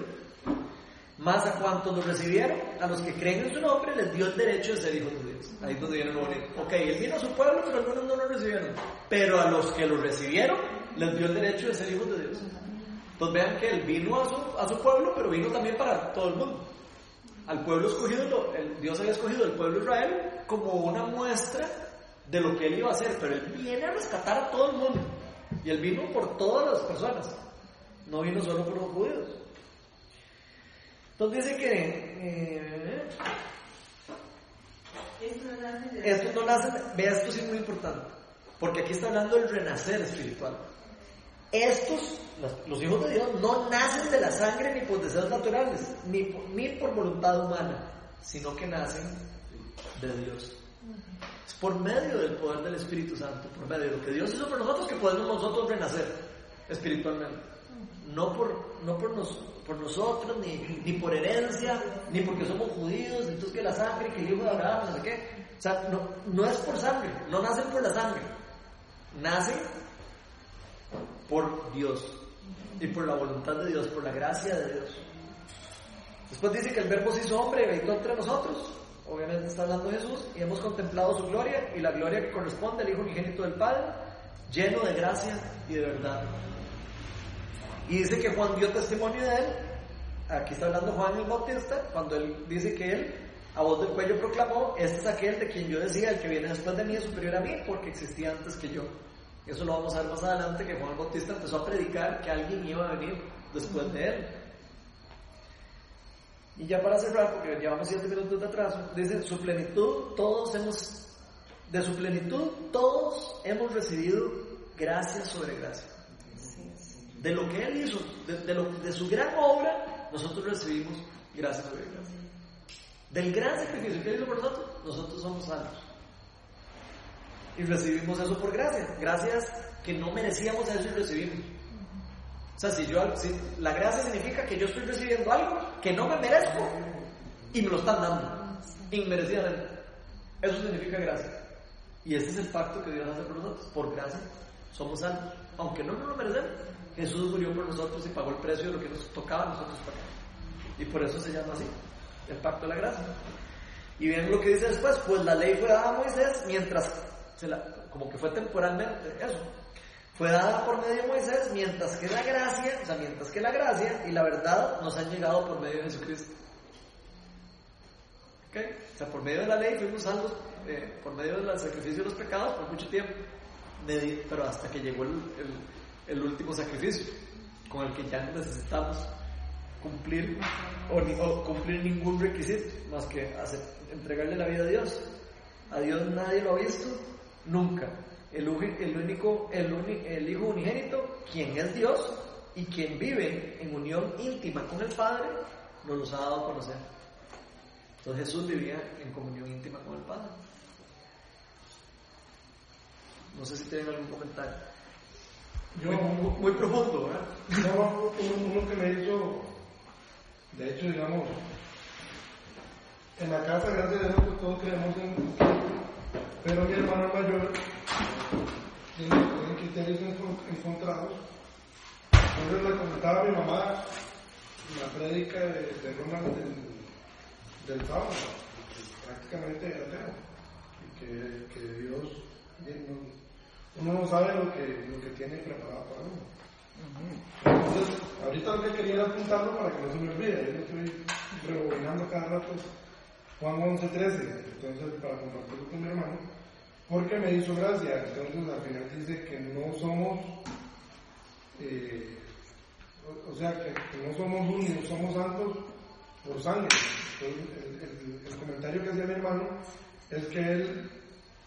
A: Más a cuantos lo recibieron, a los que creen en su nombre, les dio el derecho de ser hijos de Dios. Ahí es donde viene lo bonito. Ok, él vino a su pueblo, pero algunos no lo recibieron. Pero a los que lo recibieron, les dio el derecho de ser hijos de Dios. Entonces vean que él vino a su, a su pueblo, pero vino también para todo el mundo. Al pueblo escogido, el, Dios había escogido el pueblo de Israel como una muestra de lo que él iba a hacer, pero él viene a rescatar a todo el mundo. Y él vino por todas las personas, no vino solo por los judíos. Entonces dice que eh, esto no nace, vea esto sí es muy importante, porque aquí está hablando del renacer espiritual. Estos, los, hijos de Dios, no nacen de la sangre ni por deseos naturales, ni por, ni por voluntad humana, sino que nacen de Dios. Es por medio del poder del Espíritu Santo, por medio de lo que Dios hizo por nosotros, que podemos nosotros renacer espiritualmente. No por, no por, nos, por nosotros, ni, ni por herencia, ni porque somos judíos, entonces que la sangre, que el hijo de Abraham, no sé qué. O sea, no, no es por sangre, no nacen por la sangre, nacen por Dios y por la voluntad de Dios, por la gracia de Dios. Después dice que el verbo se hizo hombre y habitó entre nosotros. Obviamente está hablando Jesús y hemos contemplado su gloria y la gloria que corresponde al Hijo unigénito del Padre, lleno de gracia y de verdad. Y dice que Juan dio testimonio de él. Aquí está hablando Juan el Bautista, cuando él dice que él a voz del cuello proclamó, este es aquel de quien yo decía, el que viene después de mí es superior a mí porque existía antes que yo. Eso lo vamos a ver más adelante, que Juan Bautista empezó a predicar que alguien iba a venir después de él. Y ya para cerrar, porque llevamos siete minutos de atraso, dice, su plenitud, todos hemos, de su plenitud, todos hemos recibido gracia sobre gracia. De lo que Él hizo, de, de, lo, de su gran obra, nosotros recibimos gracia sobre gracia. Del gran sacrificio que Él hizo por nosotros, nosotros somos salvos. Y recibimos eso por gracia. Gracias que no merecíamos eso y recibimos. O sea, si yo, si, la gracia significa que yo estoy recibiendo algo que no me merezco y me lo están dando, inmerecidamente. Eso significa gracia. Y ese es el pacto que Dios hace por nosotros. Por gracia somos salvos. Aunque no nos lo merecemos, Jesús murió por nosotros y pagó el precio de lo que nos tocaba a nosotros pagar. Y por eso se llama así, el pacto de la gracia. Y ven lo que dice después, pues la ley fue dada a Moisés mientras, como que fue temporalmente, eso, fue dada por medio de Moisés, mientras que la gracia, o sea, mientras que la gracia y la verdad nos han llegado por medio de Jesucristo. ¿Ok? O sea, por medio de la ley fuimos salvos, eh, por medio del sacrificio de los pecados por mucho tiempo, pero hasta que llegó el, el- último sacrificio, con el que ya no necesitamos cumplir o, ni- cumplir ningún requisito más que entregarle la vida a Dios. A Dios nadie lo ha visto nunca. El, el único, el, uni- el Hijo unigénito, quien es Dios y quien vive en unión íntima con el Padre, nos los ha dado a conocer. Entonces Jesús vivía en comunión íntima con el Padre. No sé si tienen algún comentario.
I: Yo,
A: Muy, muy profundo, ¿verdad?
I: no, uno, que me hizo, de hecho, digamos, en la casa, gracias a Dios, todos creemos en pero mi hermano mayor tiene, criterios encon- encontrados. Entonces le comentaba a mi mamá la prédica de, de Ronald del, del sábado, prácticamente ateo, y que, Dios, uno no sabe lo que, lo que tiene preparado para uno. Entonces, ahorita lo que quería era apuntarlo para que no se me olvide, yo estoy rebobinando cada rato. Juan 11.13, entonces para compartirlo con mi hermano, porque me hizo gracia, entonces al final dice que no somos, eh, o, o sea, que, que no somos unidos, somos santos por sangre. Entonces, el, el- el comentario que hacía mi hermano es que él,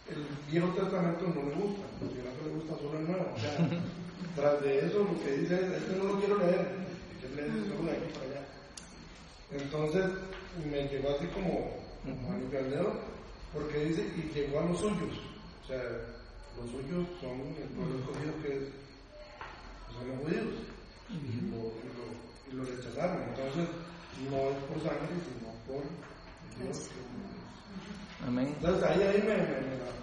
I: el Viejo Testamento no le gusta, porque no le gusta solo el Nuevo. O sea, <laughs> tras de eso lo que dice es, este no lo quiero leer, que leer solo de aquí para allá. Entonces me llegó así como, dedo, porque dice, y llegó a los suyos. O sea, los suyos son el pueblo escogido que es, son los judíos. Y lo, y lo- y lo rechazaron. Entonces, no es por sangre, sino por Dios.
A: Amén.
I: Entonces ahí, ahí me, me- me la-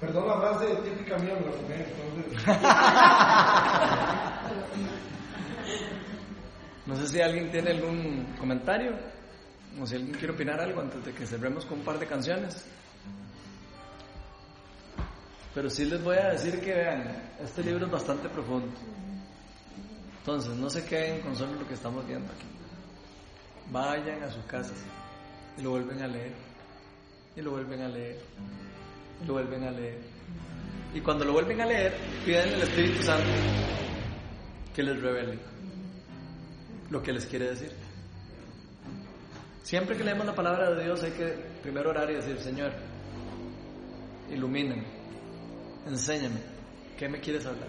I: Perdón la frase típica mía, me la fumé, entonces... <laughs>
A: No sé si alguien tiene algún comentario o si alguien quiere opinar algo antes de que cerremos con un par de canciones. Pero sí les voy a decir que vean, este libro es bastante profundo. Entonces, no se queden con solo lo que estamos viendo aquí. Vayan a sus casas y lo vuelven a leer. Y lo vuelven a leer. Y lo vuelven a leer. Y cuando lo vuelven a leer, piden al Espíritu Santo que les revele lo que les quiere decir. Siempre que leemos la palabra de Dios hay que primero orar y decir, Señor, ilumíname, enséñame, ¿qué me quieres hablar?